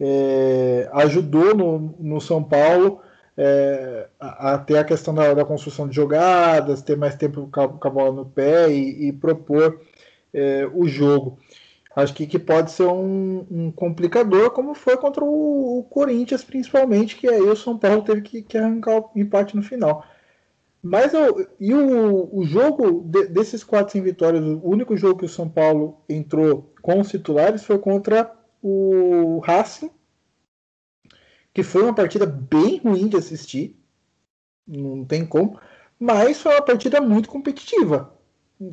é, ajudou no, no São Paulo é, a, a, ter a questão da, da, construção de jogadas, ter mais tempo com a, bola no pé e, e propor é, o jogo. Acho que, que pode ser um, um complicador, como foi contra o, o, Corinthians, principalmente, que aí o São Paulo teve que, que arrancar o empate no final. Mas eu, e o, o jogo de, desses quatro sem vitórias, o único jogo que o São Paulo entrou com os titulares foi contra o Racing, que foi uma partida bem ruim de assistir, não tem como, mas foi uma partida muito competitiva,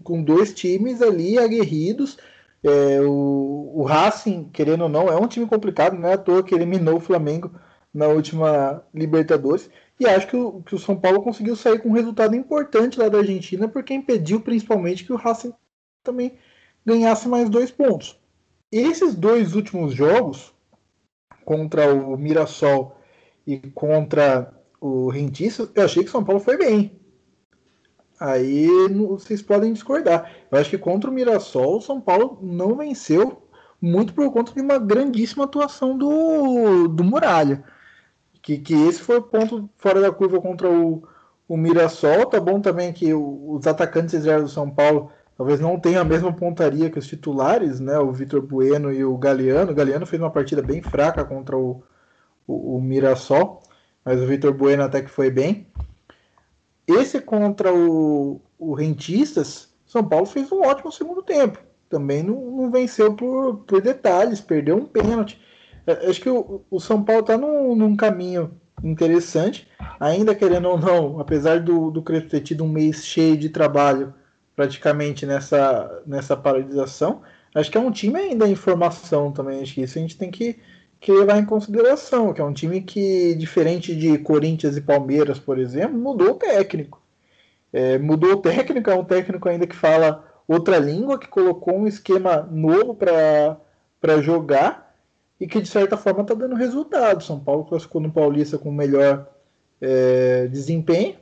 com dois times ali aguerridos é, o, o Racing, querendo ou não, é um time complicado, não é à toa que eliminou o Flamengo na última Libertadores. E acho que o, que o São Paulo conseguiu sair com um resultado importante lá da Argentina, porque impediu principalmente que o Racing também ganhasse mais dois pontos. Esses dois últimos jogos, contra o Mirassol e contra o Rentistas, eu achei que o São Paulo foi bem. Aí vocês podem discordar. Eu acho que contra o Mirassol, o São Paulo não venceu muito por conta de uma grandíssima atuação do, do Muralha. Que, que esse foi o ponto fora da curva contra o, o Mirassol. Tá bom também que o, os atacantes reservas do São Paulo talvez não tenham a mesma pontaria que os titulares, né? O Vitor Bueno e o Galeano. O Galeano fez uma partida bem fraca contra o, o, o Mirassol, mas o Vitor Bueno até que foi bem. Esse contra o, o Rentistas, São Paulo fez um ótimo segundo tempo. Também não, não venceu por, por detalhes, perdeu um pênalti. É, acho que o, o São Paulo está num, num caminho interessante, ainda querendo ou não, apesar do, do Crespo ter tido um mês cheio de trabalho praticamente nessa, nessa paralisação, acho que é um time ainda em formação também. Acho que isso a gente tem que, que levar em consideração, que é um time que, diferente de Corinthians e Palmeiras, por exemplo, mudou o técnico. É, mudou o técnico, é um técnico ainda que fala outra língua, que colocou um esquema novo para jogar e que de certa forma está dando resultado. São Paulo classificou no Paulista com o melhor é, desempenho,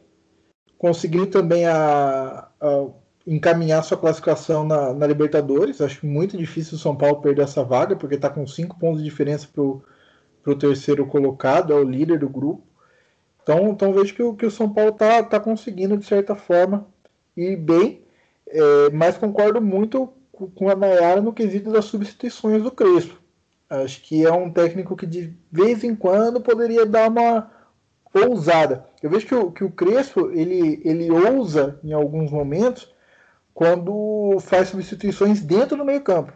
conseguiu também a, a, encaminhar sua classificação na, na, Libertadores. Acho muito difícil o São Paulo perder essa vaga, porque está com cinco pontos de diferença para o terceiro colocado, é o líder do grupo. Então, então vejo que o, que o São Paulo está tá conseguindo, de certa forma, ir bem, é, mas concordo muito com a Nayara no quesito das substituições do Crespo. Acho que é um técnico que de vez em quando poderia dar uma ousada. Eu vejo que o, que o Crespo ele, ele ousa em alguns momentos quando faz substituições dentro do meio campo.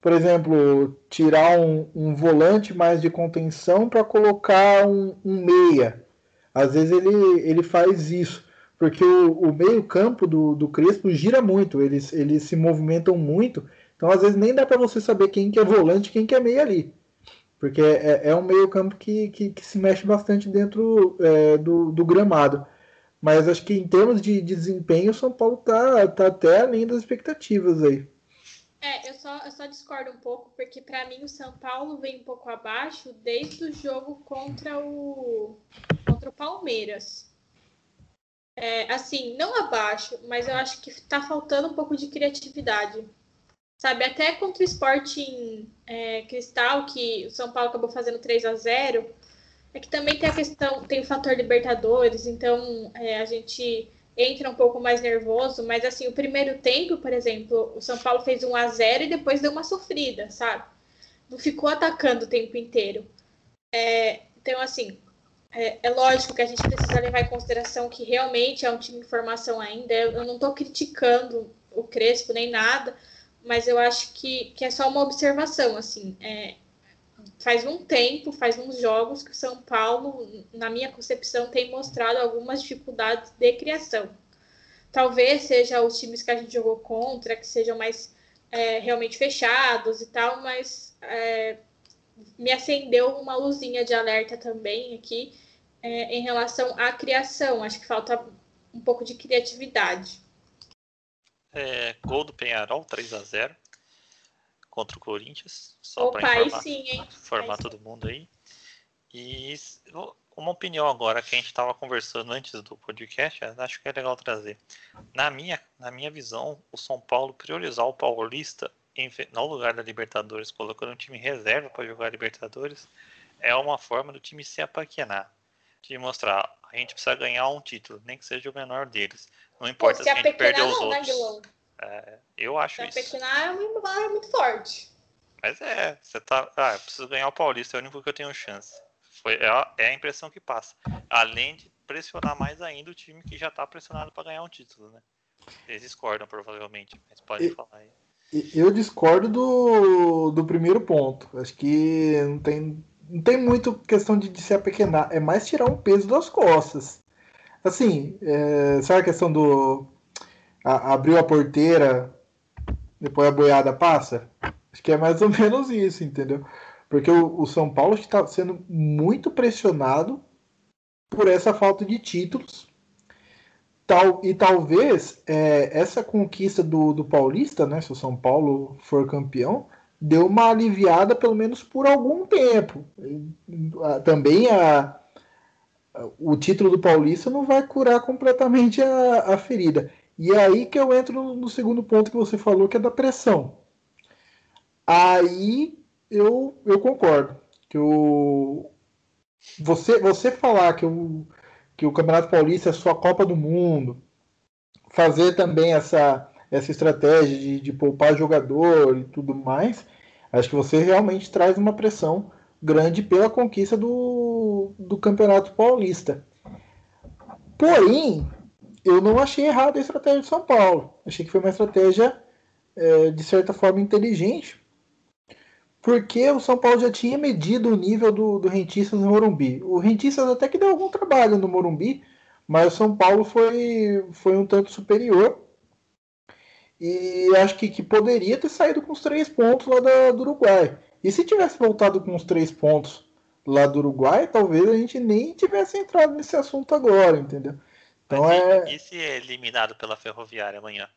Por exemplo, tirar um, um volante mais de contenção para colocar um, um, meia. Às vezes ele, ele faz isso, porque o, o meio campo do, do Crespo gira muito, eles, eles se movimentam muito então, às vezes, nem dá para você saber quem que é volante quem que é meia ali. Porque é, é um meio campo que, que, que, se mexe bastante dentro é, do, do gramado. Mas acho que em termos de, de desempenho, o São Paulo tá, tá até além das expectativas aí. É, eu só, eu só discordo um pouco, porque para mim o São Paulo vem um pouco abaixo desde o jogo contra o, contra o Palmeiras. É, assim, não abaixo, mas eu acho que está faltando um pouco de criatividade. Sabe, até contra o Sporting é, Cristal, que o São Paulo acabou fazendo 3 a 0 é que também tem a questão, tem o fator Libertadores, então é, a gente entra um pouco mais nervoso, mas assim, o primeiro tempo, por exemplo, o São Paulo fez 1 a 0 e depois deu uma sofrida, sabe? Não ficou atacando o tempo inteiro. É, então, assim, é, é, lógico que a gente precisa levar em consideração que realmente é um time em formação ainda. Eu não estou criticando o Crespo nem nada, mas eu acho que, que é só uma observação, assim, é, faz um tempo, faz uns jogos que o São Paulo, na minha concepção, tem mostrado algumas dificuldades de criação. Talvez seja os times que a gente jogou contra, que sejam mais é, realmente fechados e tal, mas é, me acendeu uma luzinha de alerta também aqui é, em relação à criação. Acho que falta um pouco de criatividade. É, gol do Penharol, 3 a 0 contra o Corinthians. Só para informar, sim, informar todo mundo aí. E uma opinião agora que a gente estava conversando antes do podcast, acho que é legal trazer. Na minha, na minha visão, o São Paulo priorizar o Paulista em, no lugar da Libertadores, colocando um time reserva para jogar a Libertadores, é uma forma do time se apaquenar. De mostrar, a gente precisa ganhar um título, nem que seja o menor deles. Não importa Pô, se, se a gente perder os não, né, outros. Né, é, eu acho isso. Se apequenar é uma palavra muito forte. Mas é, você tá. Ah, eu preciso ganhar o Paulista, é o único que eu tenho chance. Foi, é, a, é a impressão que passa. Além de pressionar mais ainda o time que já está pressionado para ganhar um título, né? Eles discordam, provavelmente, mas pode e, falar aí. Eu discordo do, do primeiro ponto. Acho que não tem, não tem muito questão de, de se apequenar. É mais tirar um peso das costas. Assim, é, sabe a questão do. A, abriu a porteira, depois a boiada passa? Acho que é mais ou menos isso, entendeu? Porque o, o São Paulo está sendo muito pressionado por essa falta de títulos. Tal, e talvez é, essa conquista do, do Paulista, né, se o São Paulo for campeão, deu uma aliviada pelo menos por algum tempo. Também a, o título do Paulista não vai curar completamente a, a ferida. E é aí que eu entro no, segundo ponto que você falou, que é da pressão. Aí eu, eu concordo. Que o, você, você falar que o, que o Campeonato Paulista é sua Copa do Mundo, fazer também essa, essa estratégia de, de poupar jogador e tudo mais, acho que você realmente traz uma pressão grande pela conquista do, do Campeonato Paulista. Porém, eu não achei errado a estratégia de São Paulo. Achei que foi uma estratégia, é, de certa forma, inteligente, porque o São Paulo já tinha medido o nível do, do Rentistas no Morumbi. O Rentistas até que deu algum trabalho no Morumbi, mas o São Paulo foi, foi um tanto superior. E acho que, que poderia ter saído com os três pontos lá da, do Uruguai. E se tivesse voltado com os três pontos lá do Uruguai, talvez a gente nem tivesse entrado nesse assunto agora, entendeu? Então é. E se é eliminado pela Ferroviária amanhã?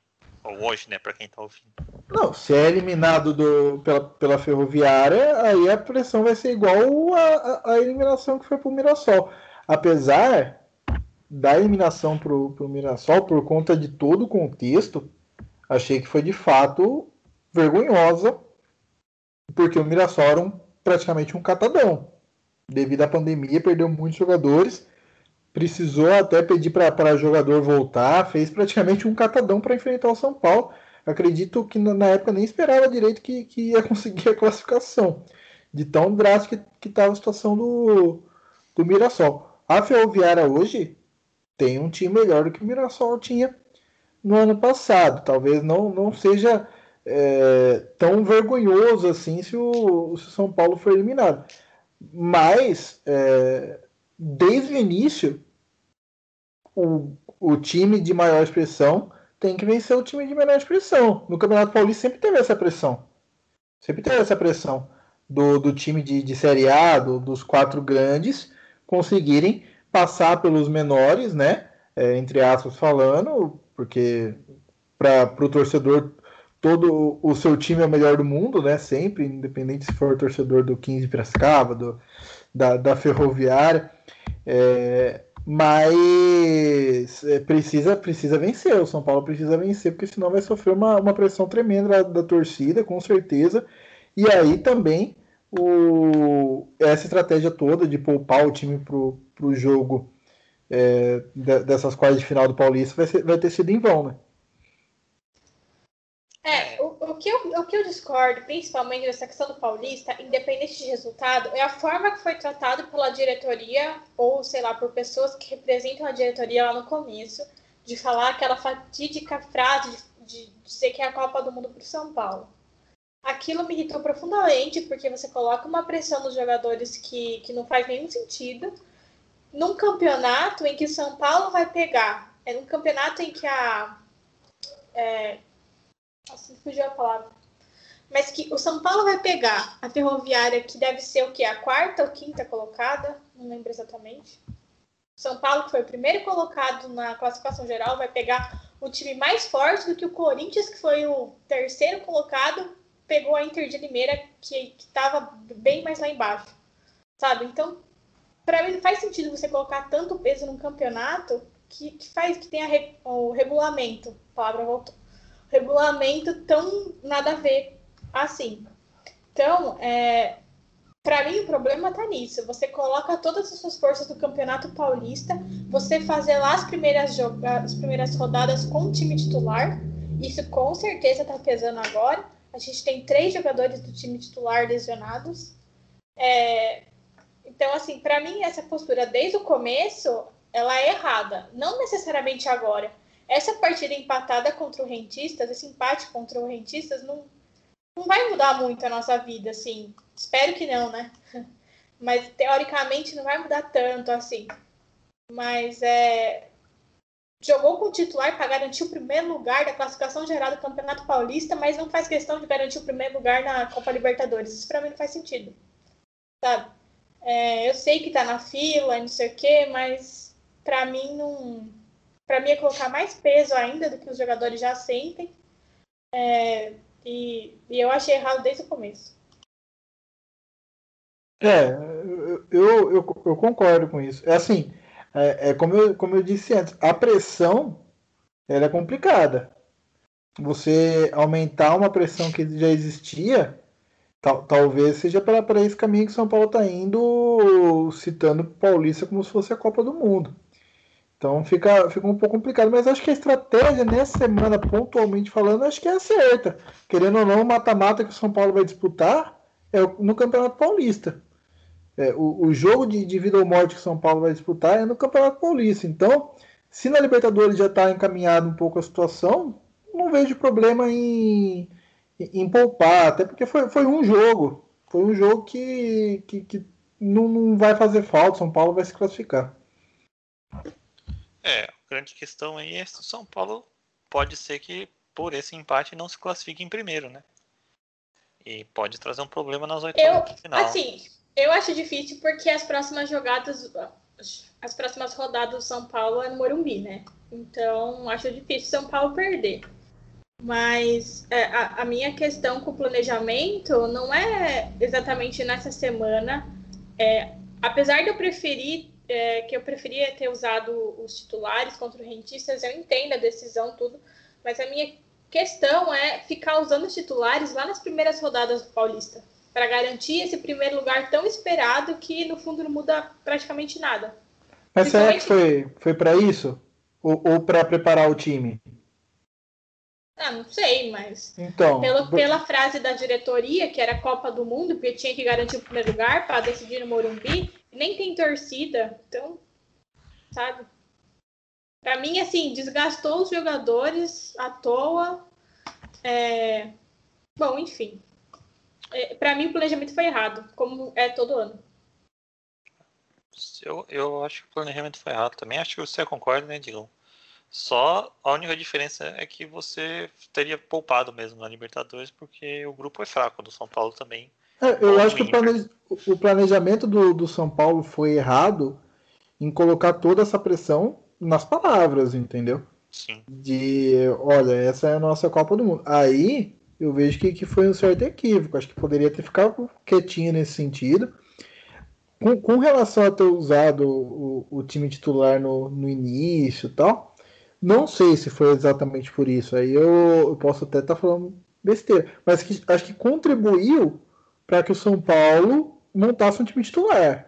Ou hoje, né, para quem tá ouvindo? Não, se é eliminado do, pela, pela Ferroviária, aí a pressão vai ser igual a, a, eliminação que foi pro Mirassol. Apesar da eliminação pro, pro Mirassol, por conta de todo o contexto, achei que foi de fato vergonhosa, porque o Mirassol era um, praticamente um catadão. Devido à pandemia, perdeu muitos jogadores, precisou até pedir para jogador voltar, fez praticamente um catadão para enfrentar o São Paulo. Acredito que na época nem esperava direito que, que ia conseguir a classificação, de tão drástica que estava a situação do, do Mirassol. A Ferroviária hoje tem um time melhor do que o Mirassol tinha no ano passado. Talvez não, não seja é, tão vergonhoso assim se o, se o, São Paulo for eliminado. Mas, é, desde o início, o, o time de maior expressão tem que vencer o time de menor expressão. No Campeonato Paulista sempre teve essa pressão. Sempre teve essa pressão do, do time de, de Série A, do, dos quatro grandes, conseguirem passar pelos menores, né? É, entre aspas falando, porque para o torcedor todo o seu time é o melhor do mundo, né? Sempre, independente se for torcedor do 15 de Piracicaba, do, da, da Ferroviária. É, mas é, precisa, precisa vencer. O São Paulo precisa vencer, porque senão vai sofrer uma, uma pressão tremenda da, da torcida, com certeza. E aí também o, essa estratégia toda de poupar o time para o jogo é, dessas quartas de final do Paulista vai, ser, vai ter sido em vão, né? É, o, o, que eu, o que eu discordo, principalmente dessa questão do Paulista, independente de resultado, é a forma que foi tratado pela diretoria, ou sei lá, por pessoas que representam a diretoria lá no começo, de falar aquela fatídica frase de, de dizer que é a Copa do Mundo para o São Paulo. Aquilo me irritou profundamente, porque você coloca uma pressão nos jogadores que, que não faz nenhum sentido, num campeonato em que São Paulo vai pegar, é num campeonato em que a. É, assim fugiu a palavra. Mas que o São Paulo vai pegar a Ferroviária, que deve ser o quê? A quarta ou quinta colocada? Não lembro exatamente. São Paulo, que foi o primeiro colocado na classificação geral, vai pegar o time mais forte do que o Corinthians, que foi o terceiro colocado, pegou a Inter de Limeira, que estava bem mais lá embaixo. Sabe? Então, para mim, faz sentido você colocar tanto peso num campeonato que, que faz que tenha re, o regulamento. A palavra voltou regulamento tão nada a ver assim. Então, é, para mim o problema está nisso. Você coloca todas as suas forças do Campeonato Paulista, você fazer lá as primeiras, as primeiras rodadas com o time titular. Isso com certeza está pesando agora. A gente tem três jogadores do time titular lesionados. É, então, assim, para mim essa postura desde o começo ela é errada. Não necessariamente agora essa partida empatada contra o Rentistas, esse empate contra o Rentistas, não, não vai mudar muito a nossa vida, assim. Espero que não, né? Mas teoricamente não vai mudar tanto assim. Mas é. Jogou com o titular para garantir o primeiro lugar da classificação geral do Campeonato Paulista, mas não faz questão de garantir o primeiro lugar na Copa Libertadores. Isso para mim não faz sentido. Sabe? É, eu sei que tá na fila, não sei o quê, mas para mim não para mim é colocar mais peso ainda do que os jogadores já sentem. É, e, e, eu achei errado desde o começo. É, eu, eu, eu concordo com isso. É assim, é, é, como, eu, como eu disse antes, a pressão ela é complicada. Você aumentar uma pressão que já existia, tal, talvez seja para esse caminho que São Paulo está indo, citando Paulista como se fosse a Copa do Mundo. Então fica, fica um pouco complicado, mas acho que a estratégia nessa semana, pontualmente falando, acho que é certa. Querendo ou não, o mata-mata que o São Paulo vai disputar é no Campeonato Paulista. É, o, o, jogo de, de vida ou morte que São Paulo vai disputar é no Campeonato Paulista. Então, se na Libertadores já está encaminhado um pouco a situação, não vejo problema em, em, em, poupar, até porque foi, foi um jogo. Foi um jogo que, que, que não, não vai fazer falta, São Paulo vai se classificar. É, a grande questão aí é se o São Paulo pode ser que por esse empate não se classifique em primeiro, né? E pode trazer um problema nas oitavas de final. Assim, eu acho difícil porque as próximas jogadas, as próximas rodadas do São Paulo é no Morumbi, né? Então, acho difícil São Paulo perder. Mas é, a, a, minha questão com o planejamento não é exatamente nessa semana. É, apesar de eu preferir, é, que eu preferia ter usado os titulares contra o Rentistas, eu entendo a decisão, tudo. Mas a minha questão é ficar usando os titulares lá nas primeiras rodadas do Paulista para garantir esse primeiro lugar tão esperado que no fundo não muda praticamente nada. Mas será que foi, foi para isso? Ou, ou para preparar o time? Ah, não sei, mas então, pela, pela frase da diretoria, que era Copa do Mundo, porque tinha que garantir o primeiro lugar para decidir no Morumbi, nem tem torcida, então, sabe? Para mim, assim, desgastou os jogadores à toa. É... Bom, enfim. É, para mim, o planejamento foi errado, como é todo ano. Eu, eu acho que o planejamento foi errado também. Acho que você concorda, né, Digão? Só a única diferença é que você teria poupado mesmo na Libertadores, porque o grupo é fraco do São Paulo também. É, eu acho que o, planejamento do, do São Paulo foi errado em colocar toda essa pressão nas palavras, entendeu? Sim. De, olha, essa é a nossa Copa do Mundo. Aí eu vejo que, que foi um certo equívoco. Acho que poderia ter ficado quietinho nesse sentido. Com, com relação a ter usado o, o time titular no, no início e tal, não sei se foi exatamente por isso. Aí eu, eu posso até estar tá falando besteira. Mas que, acho que contribuiu para que o São Paulo montasse um time titular.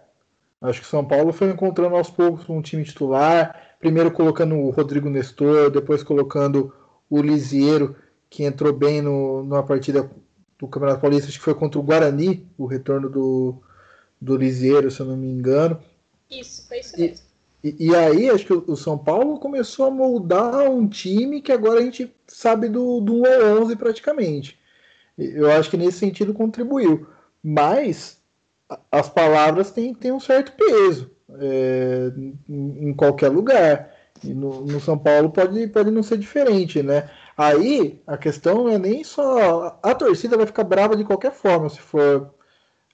Acho que o São Paulo foi encontrando aos poucos um time titular, primeiro colocando o Rodrigo Nestor, depois colocando o Lisieiro, que entrou bem no, numa partida do Campeonato Paulista, acho que foi contra o Guarani, o retorno do, do Lisieiro, se eu não me engano. Isso, foi isso mesmo. E, e, aí, acho que o São Paulo começou a moldar um time que agora a gente sabe do, do 1 ao 11 praticamente. Eu acho que nesse sentido contribuiu. Mas as palavras têm, têm um certo peso é, em, em qualquer lugar. E no, no, São Paulo pode, pode não ser diferente, né? Aí a questão não é nem só. A torcida vai ficar brava de qualquer forma se for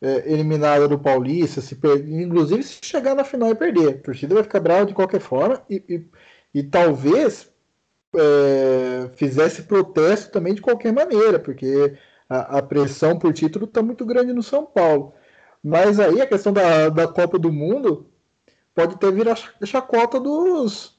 é, eliminada do Paulista, se per... inclusive se chegar na final e perder. A torcida vai ficar brava de qualquer forma e, e, e talvez é, fizesse protesto também de qualquer maneira, porque a, a pressão por título está muito grande no São Paulo. Mas aí a questão da, da Copa do Mundo pode ter virar chacota dos,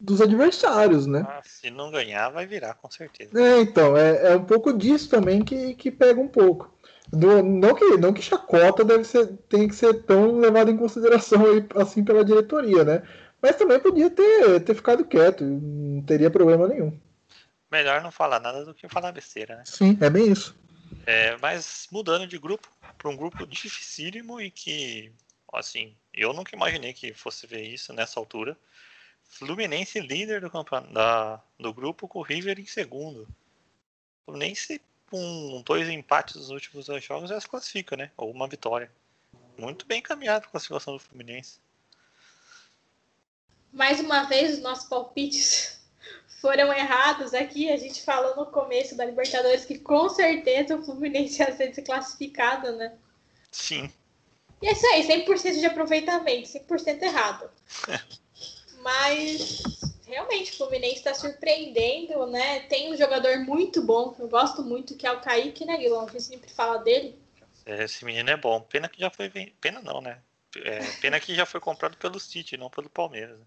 dos adversários, né? Ah, se não ganhar, vai virar, com certeza. É, então, é, é um pouco disso também que, que pega um pouco. Do, não, que, não que chacota deve ser, tem que ser tão levado em consideração aí, assim pela diretoria, né? Mas também podia ter, ter ficado quieto, não teria problema nenhum. Melhor não falar nada do que falar besteira, né? Sim, é bem isso. É, mas mudando de grupo para um grupo dificílimo e que, assim, eu nunca imaginei que fosse ver isso nessa altura. Fluminense líder do, da, do grupo com o River em segundo. Fluminense com dois empates nos últimos dois jogos já se classifica, né? Ou uma vitória. Muito bem encaminhado a classificação do Fluminense. Mais uma vez, os nossos palpites foram errados aqui. A gente falou no começo da Libertadores que com certeza o Fluminense ia ser desclassificado, né? Sim. E é isso aí, 100% de aproveitamento, 100% errado. Mas realmente o Fluminense está surpreendendo, né? Tem um jogador muito bom, que eu gosto muito, que é o Kaique, né, Guilherme? A gente sempre fala dele. Esse menino é bom. Pena que já foi. Pena não, né? É, pena que já foi comprado pelo City, não pelo Palmeiras.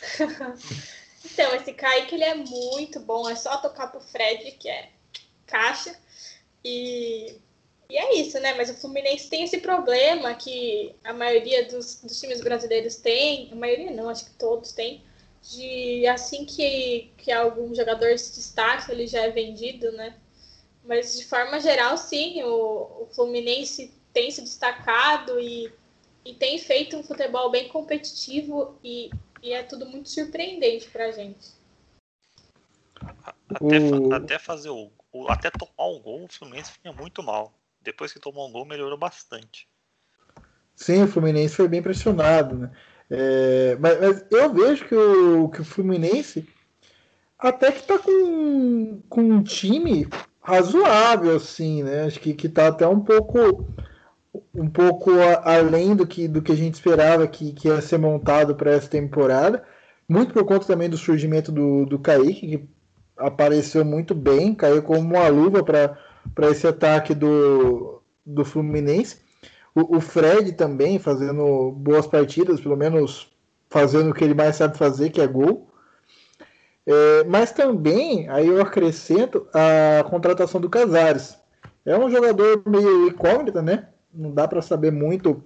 então, esse Kaique ele é muito bom. É só tocar pro Fred, que é caixa. E e é isso, né? Mas o Fluminense tem esse problema que a maioria dos, dos times brasileiros tem, a maioria não, acho que todos têm, de assim que, que algum jogador se destaca, ele já é vendido, né? Mas de forma geral, sim, o, o Fluminense tem se destacado e e tem feito um futebol bem competitivo e, e é tudo muito surpreendente pra gente. Até, o... até fazer o, até tomar o gol, o Fluminense vinha muito mal. Depois que tomou um gol, melhorou bastante. Sim, o Fluminense foi bem pressionado, né? É, mas, mas, eu vejo que o, que o Fluminense até que tá com, com um time razoável, assim, né? Acho que, que tá até um pouco um pouco além do que, do que a gente esperava que, que ia ser montado para essa temporada. Muito por conta também do surgimento do, do Kaique, que apareceu muito bem, caiu como uma luva para esse ataque do, do Fluminense. O, o, Fred também fazendo boas partidas, pelo menos fazendo o que ele mais sabe fazer, que é gol. É, mas também, aí eu acrescento a contratação do Casares. É um jogador meio incógnita, né? Não dá para saber muito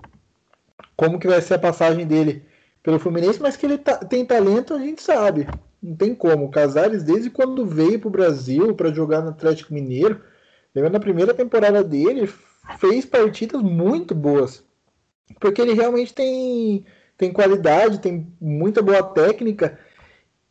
como que vai ser a passagem dele pelo Fluminense, mas que ele tá, tem talento, a gente sabe. Não tem como. O Casares, desde quando veio para o Brasil para jogar no Atlético Mineiro, lembra na primeira temporada dele, fez partidas muito boas. Porque ele realmente tem, tem qualidade, tem muita boa técnica.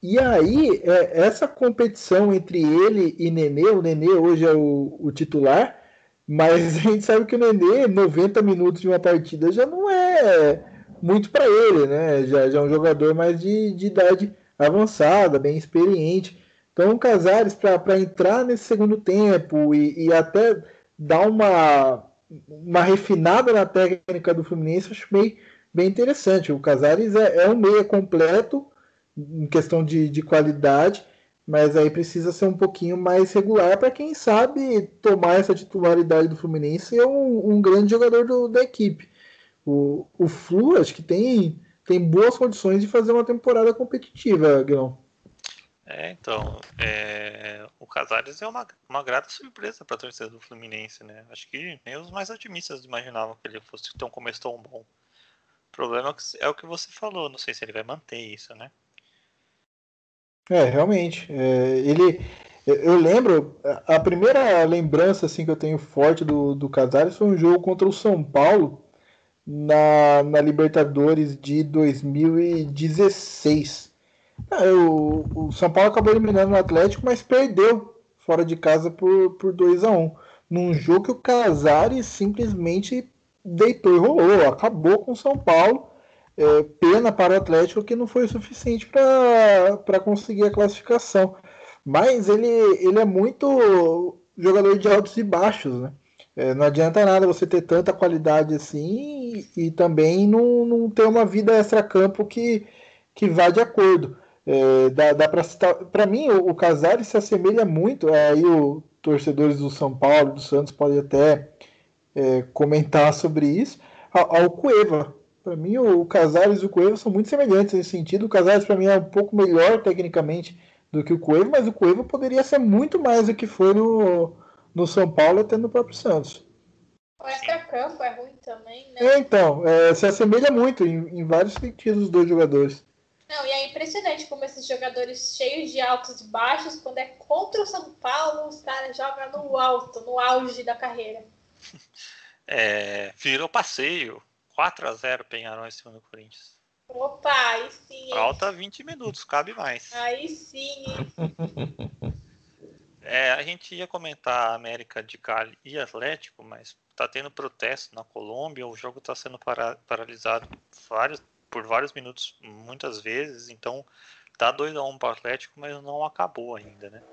E aí, é, essa competição entre ele e Nenê, o Nenê hoje é o, o titular, mas a gente sabe que o Nenê, 90 minutos de uma partida, já não é muito para ele, né? Já, já é um jogador mais de, de idade avançada, bem experiente. Então, o Casares, para entrar nesse segundo tempo e, e, até dar uma, uma refinada na técnica do Fluminense, acho bem, bem interessante. O Casares é, é um meia completo em questão de, de qualidade, mas aí precisa ser um pouquinho mais regular para quem sabe tomar essa titularidade do Fluminense ser um, um grande jogador do, da equipe. O, o Flu, acho que tem tem boas condições de fazer uma temporada competitiva, Guilherme. É, então, é, o Casares é uma, uma grata surpresa para a torcida do Fluminense, né? Acho que nem os mais otimistas imaginavam que ele fosse ter um começo tão bom. O problema é o que você falou, não sei se ele vai manter isso, né? É, realmente. É, ele, eu lembro, a primeira lembrança assim que eu tenho forte do, do Casares foi um jogo contra o São Paulo na, na Libertadores de 2016. Ah, o, o São Paulo acabou eliminando o Atlético, mas perdeu fora de casa por, por 2 a 1 um, num jogo que o Casares simplesmente deitou e rolou, acabou com o São Paulo. É, pena para o Atlético que não foi suficiente para conseguir a classificação. Mas ele, ele é muito jogador de altos e baixos, né? É, não adianta nada você ter tanta qualidade assim e, e também não, não ter uma vida extra-campo que, que vá de acordo. É, dá, dá para mim, o, o Casares se assemelha muito, aí os torcedores do São Paulo, do Santos, podem até é, comentar sobre isso, ao, ao Cueva. Para mim, o, Casares e o Cueva são muito semelhantes nesse sentido. O Casares, para mim, é um pouco melhor tecnicamente do que o Cueva, mas o Cueva poderia ser muito mais do que foi no, no São Paulo até no próprio Santos. O extra-campo é ruim também, né? É, então, é, se assemelha muito em, em vários sentidos os dois jogadores. Não, e é impressionante como esses jogadores cheios de altos e baixos, quando é contra o São Paulo, os caras jogam no alto, no auge da carreira. É, virou passeio. 4 a 0 Penharol em cima do Corinthians. Opa, aí sim. Falta 20 minutos, cabe mais. Aí sim. É, a gente ia comentar América de Cali e Atlético, mas está tendo protesto na Colômbia, o jogo está sendo para, paralisado vários, por vários minutos, muitas vezes, então tá 2 a 1 um para o Atlético, mas não acabou ainda, né?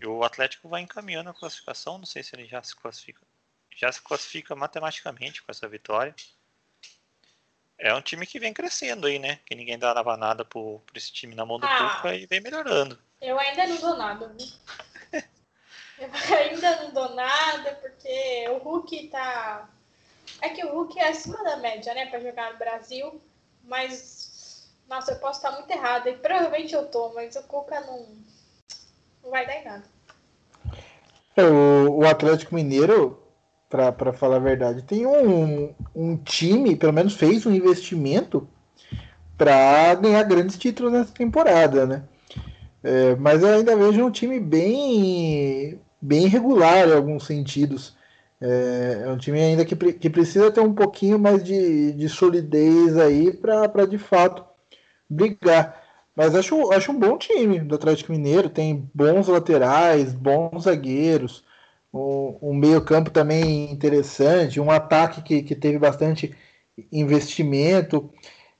E o Atlético vai encaminhando a classificação, não sei se ele já se classifica, já se classifica matematicamente com essa vitória. É um time que vem crescendo aí, né? Que ninguém dava nada por, por esse time na mão do ah, Tuca e vem melhorando. Eu ainda não dou nada, viu? Eu ainda não dou nada, porque o Hulk tá. É que o Hulk é acima da média, né, para jogar no Brasil. Mas, nossa, eu posso estar muito errada. E provavelmente eu tô, mas o Cuca não, não vai dar em nada. É, o, o Atlético Mineiro, para falar a verdade, tem um, um time, pelo menos fez um investimento para ganhar grandes títulos nessa temporada, né? É, mas eu ainda vejo um time bem bem irregular em alguns sentidos. É, é um time ainda que, que precisa ter um pouquinho mais de, de solidez aí para de fato brigar. Mas acho, acho um bom time do Atlético Mineiro, tem bons laterais, bons zagueiros, um, um meio-campo também interessante, um ataque que, que teve bastante investimento.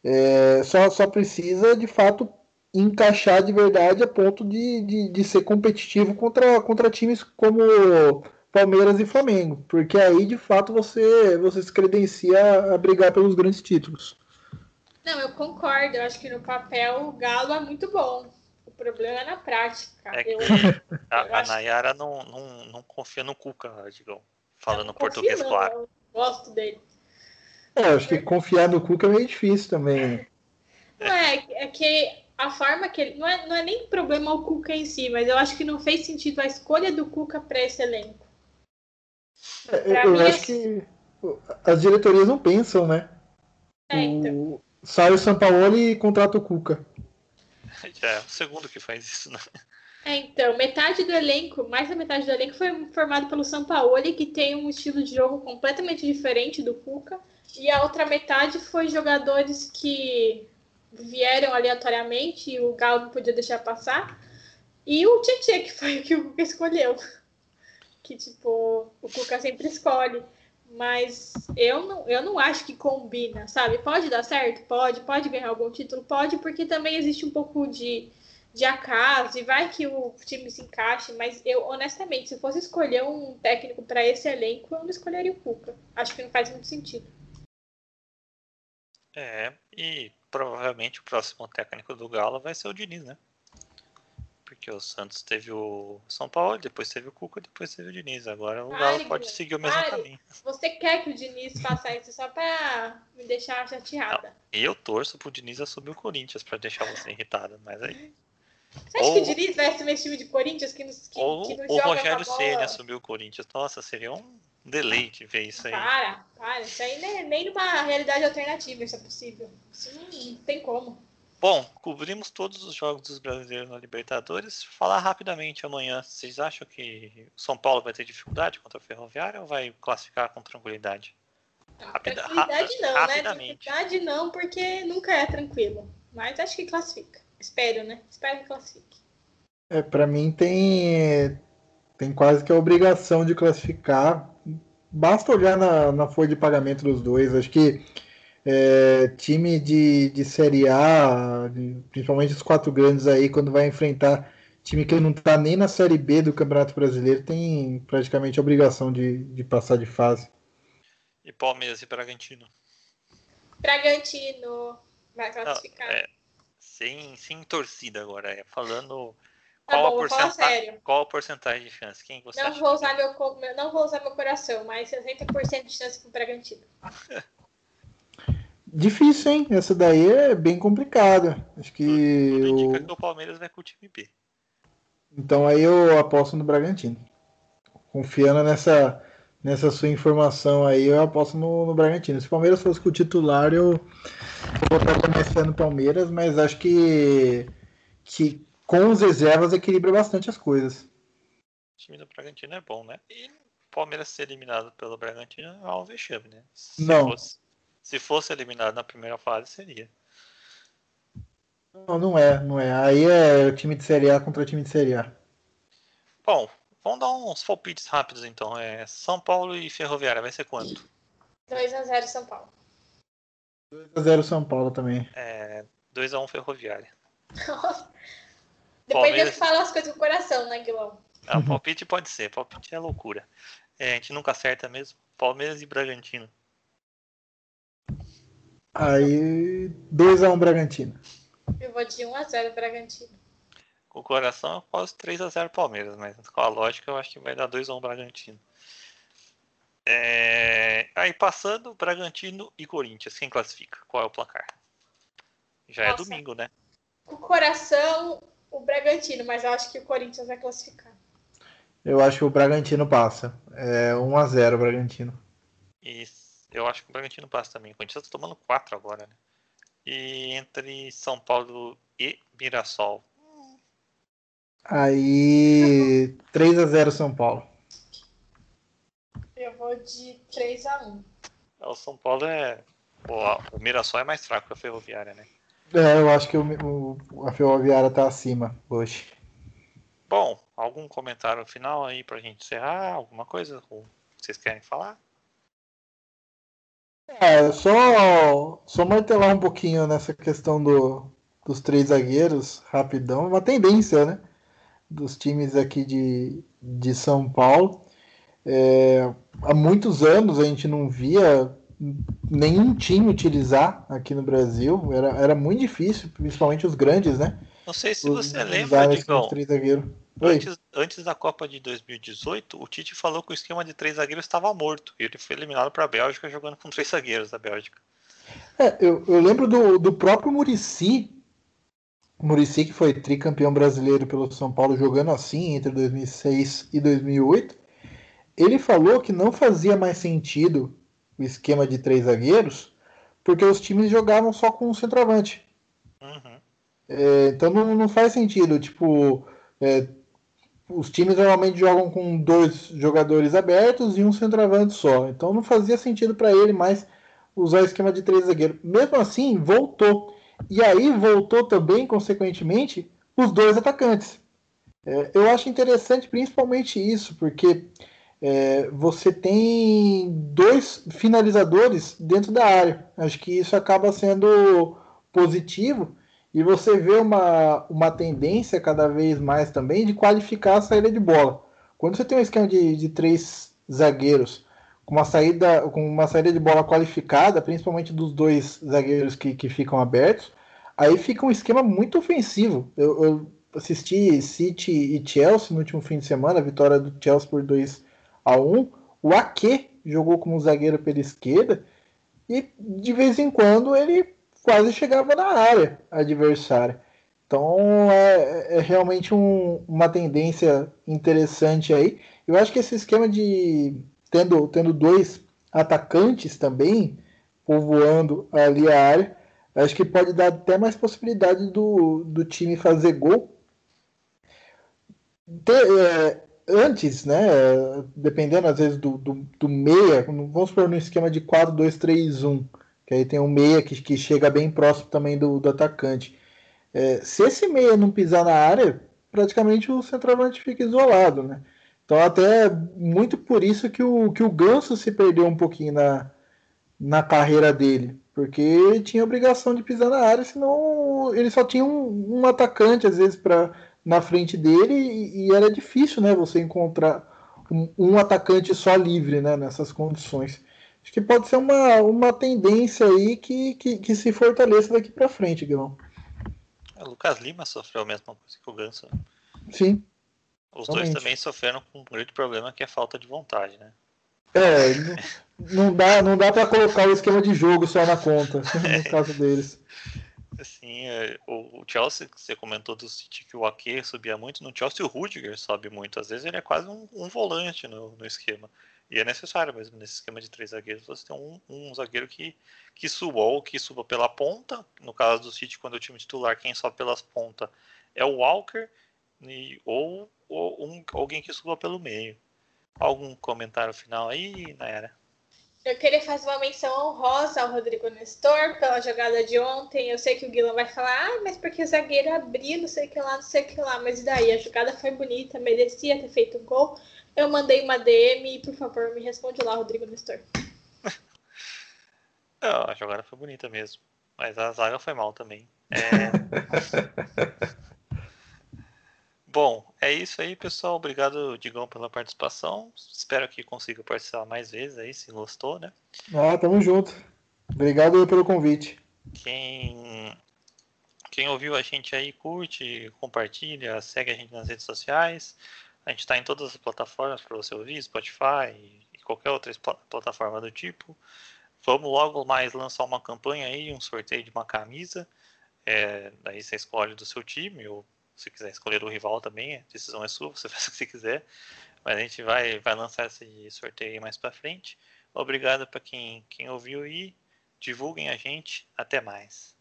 É, só, só precisa de fato encaixar de verdade a ponto de, de, de ser competitivo contra, contra times como Palmeiras e Flamengo, porque aí de fato você, você se credencia a brigar pelos grandes títulos. Não, eu concordo. Eu acho que no papel o Galo é muito bom. O problema é na prática. É eu, a, a Nayara não, não, não confia no Cuca, digam, falando português, não, claro. Eu gosto dele. É, acho que confiar no Cuca é meio difícil também. Não é, é que a forma que ele. Não é, não é nem problema o Cuca em si, mas eu acho que não fez sentido a escolha do Cuca para esse elenco. É, eu, acho que as diretorias não pensam, né? É, então sai o Sampaoli e contrata o Cuca. Já é o segundo que faz isso, né? É, então, metade do elenco, mais da metade do elenco foi formado pelo Sampaoli, que tem um estilo de jogo completamente diferente do Cuca, e a outra metade foi jogadores que vieram aleatoriamente e o Galo não podia deixar passar, e o Tietchan, que foi o que o Cuca escolheu. Que, tipo, o Cuca sempre escolhe. Mas eu não, eu não acho que combina, sabe? Pode dar certo? Pode. Pode ganhar algum título? Pode, porque também existe um pouco de, de acaso e vai que o time se encaixe. Mas eu, honestamente, se fosse escolher um técnico para esse elenco, eu não escolheria o Cuca. Acho que não faz muito sentido. É, e provavelmente o próximo técnico do Galo vai ser o Diniz, né? Porque o Santos teve o São Paulo, depois teve o Cuca, depois teve o Diniz. Agora o Galo pode seguir o mesmo caminho. Você quer que o Diniz faça isso só pra me deixar chateada? Não, eu torço pro Diniz assumir o Corinthians pra deixar você irritada, mas aí. Você acha ou, que o Diniz vai assumir esse time de Corinthians que, que, ou, que não o Rogério Senna assumiu o Corinthians. Nossa, seria um deleite ver isso aí. Para, para. Isso aí nem, nem numa realidade alternativa isso é possível. Isso não, não tem como. Bom, cobrimos todos os jogos dos brasileiros na Libertadores. Falar rapidamente amanhã, vocês acham que o São Paulo vai ter dificuldade contra a Ferroviária ou vai classificar com tranquilidade? Rapida, tranquilidade não, né? rapidamente. né? Tranquilidade não, porque nunca é tranquilo. Mas acho que classifica. Espero, né? Espero que classifique. É, para mim tem tem quase que a obrigação de classificar. Basta olhar na, na folha de pagamento dos dois. Acho que é, time de, de Série A, principalmente os quatro grandes aí, quando vai enfrentar time que não está nem na Série B do Campeonato Brasileiro, tem praticamente a obrigação de, de passar de fase. E Palmeiras e Bragantino? Bragantino vai classificar. Não, é, sem, sem torcida agora, é falando Tá qual, bom, a porcentagem, qual a porcentagem de chance? Quem você não vou usar meu, não vou usar meu coração, mas 60% de chance pro Bragantino. Difícil, hein? Essa daí é bem complicada. Acho que. Tudo, tudo indica que o Palmeiras vai com o time B. Então aí eu aposto no Bragantino. Confiando nessa, nessa sua informação aí, eu aposto no, no Bragantino. Se o Palmeiras fosse com o titular, eu, eu botaria mais fé no Palmeiras, mas acho que, que com os reservas equilibra bastante as coisas. O time do Bragantino é bom, né? E o Palmeiras ser eliminado pelo Bragantino é um vexame, né? Se Não. Fosse... Se fosse eliminado na primeira fase, seria. Não, não é, não é. Aí é o time de Série A contra o time de Série A. Bom, vamos dar uns palpites rápidos então. É São Paulo e Ferroviária, vai ser quanto? 2x0 São Paulo. 2x0 São Paulo também. É, 2x1 Ferroviária. Depois Palmeiras... eu falo as coisas com o coração, né, Guilherme? Ah, palpite pode ser, palpite é loucura. É, a gente nunca acerta mesmo. Palmeiras e Bragantino. Aí 2x1 um Bragantino. Eu vou de 1x0 Bragantino. Com o coração eu posso 3x0 Palmeiras, mas com a lógica eu acho que vai dar 2x1 Bragantino. É... Aí passando, Bragantino e Corinthians. Quem classifica? Qual é o placar? Já é Nossa. é domingo, né? Com o coração, o Bragantino, mas eu acho que o Corinthians vai classificar. Eu acho que o Bragantino passa. É 1x0 o Bragantino. Isso. Eu acho que o Bragantino passa também. O Corinthians tá tomando 4 agora, né? E entre São Paulo e Mirassol. Aí 3 a 0 São Paulo. Eu vou de 3 a 1 O São Paulo é. o Mirassol é mais fraco que a Ferroviária, né? É, eu acho que o, o, a Ferroviária tá acima hoje. Bom, algum comentário final aí pra gente encerrar? Alguma coisa que vocês querem falar? É, só, só martelar um pouquinho nessa questão do, dos três zagueiros, rapidão. Uma tendência, né? Dos times aqui de, de São Paulo. É, há muitos anos a gente não via nenhum time utilizar aqui no Brasil. Era, era muito difícil, principalmente os grandes, né? Não sei se você lembra, Digão. Antes, antes, da Copa de 2018, o Tite falou que o esquema de três zagueiros estava morto. E ele foi eliminado para a Bélgica jogando com três zagueiros da Bélgica. É, eu, eu lembro do, do próprio Murici. Murici, que foi tricampeão brasileiro pelo São Paulo, jogando assim entre 2006 e 2008. Ele falou que não fazia mais sentido o esquema de três zagueiros, porque os times jogavam só com um centroavante. Uhum. É, então não, não, faz sentido, tipo, é, os times normalmente jogam com dois jogadores abertos e um centroavante só. Então não fazia sentido para ele mais usar esquema de três zagueiros. Mesmo assim, voltou. E aí voltou também, consequentemente, os dois atacantes. É, eu acho interessante principalmente isso, porque é, você tem dois finalizadores dentro da área. Acho que isso acaba sendo positivo e você vê uma, uma tendência cada vez mais também de qualificar a saída de bola. Quando você tem um esquema de, de três zagueiros com uma saída com uma saída de bola qualificada, principalmente dos dois zagueiros que, que ficam abertos, aí fica um esquema muito ofensivo. Eu, eu assisti City e Chelsea no último fim de semana, a vitória do Chelsea por 2 a 1 O Ake jogou como zagueiro pela esquerda e de vez em quando ele quase chegava na área adversária. Então é, é realmente um, uma tendência interessante aí. Eu acho que esse esquema de tendo, tendo dois atacantes também povoando ali a área, acho que pode dar até mais possibilidade do, do time fazer gol. Ter, é, antes, né, dependendo às vezes do, do, do meia, vamos supor no esquema de 4-2-3-1, que aí tem um meia que, que chega bem próximo também do, do atacante. É, se esse meia não pisar na área, praticamente o centroavante fica isolado, né? Então até muito por isso que o, que o Ganso se perdeu um pouquinho na, na carreira dele, porque tinha obrigação de pisar na área, senão ele só tinha um, um atacante às vezes para na frente dele e, e, era difícil, né, você encontrar um, um, atacante só livre, né, nessas condições. Acho que pode ser uma, uma tendência aí que, que, que se fortaleça daqui para frente, Guilherme. O Lucas Lima sofreu a mesma coisa que o Ganso. Né? Sim. Os realmente. dois também sofreram com um grande problema que é a falta de vontade, né? É, não, dá, não dá para colocar o esquema de jogo só na conta, no caso deles. Assim, é, o, Chelsea, você comentou do City que o Ake subia muito, no Chelsea o Rudiger sobe muito. Às vezes ele é quase um, um volante no, no, esquema. E é necessário mesmo nesse esquema de três zagueiros você tem um, um zagueiro que, que suba ou que suba pela ponta. No caso do City, quando é o time titular, quem sobe pelas pontas é o Walker, e, ou, ou um, alguém que suba pelo meio. Algum comentário final aí, Naira? Eu queria fazer uma menção honrosa ao Rodrigo Nestor pela jogada de ontem. Eu sei que o Guilherme vai falar, ah, mas porque o zagueiro abriu, não sei o que lá, não sei o que lá. Mas daí? A jogada foi bonita, merecia ter feito um gol. Eu mandei uma DM e, por favor, me responde lá, Rodrigo Nestor. Não, a jogada foi bonita mesmo. Mas a zaga foi mal também. É... Bom, é isso aí, pessoal. Obrigado, Digão, pela participação. Espero que consiga participar mais vezes aí, se gostou, né? Ah, tamo junto. Obrigado pelo convite. Quem, quem ouviu a gente aí, curte, compartilha, segue a gente nas redes sociais. A gente está em todas as plataformas para você ouvir, Spotify e qualquer outra plataforma do tipo. Vamos logo mais lançar uma campanha aí, um sorteio de uma camisa. É, daí você escolhe do seu time ou se quiser escolher o rival também, a decisão é sua, você faz o que você quiser. Mas a gente vai, vai lançar esse sorteio mais para frente. Obrigado para quem, quem ouviu e divulguem a gente. Até mais.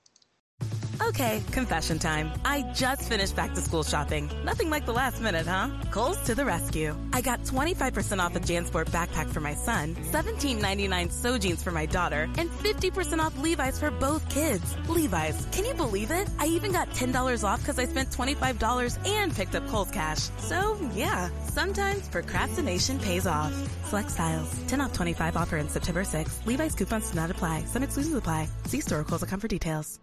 Okay, confession time. I just finished back to school shopping. Nothing like the last minute, huh? Kohl's to the rescue. I got 25% off a JanSport backpack for my son, $17.99 so jeans for my daughter, and 50% off Levi's for both kids. Levi's, can you believe it? I even got $10 off because I spent $25 and picked up Kohl's cash. So, yeah, sometimes procrastination pays off. Select styles. 10 off 25 offer in September 6th. Levi's coupons do not apply. Some exclusions apply. See store or Kohl's.com for details.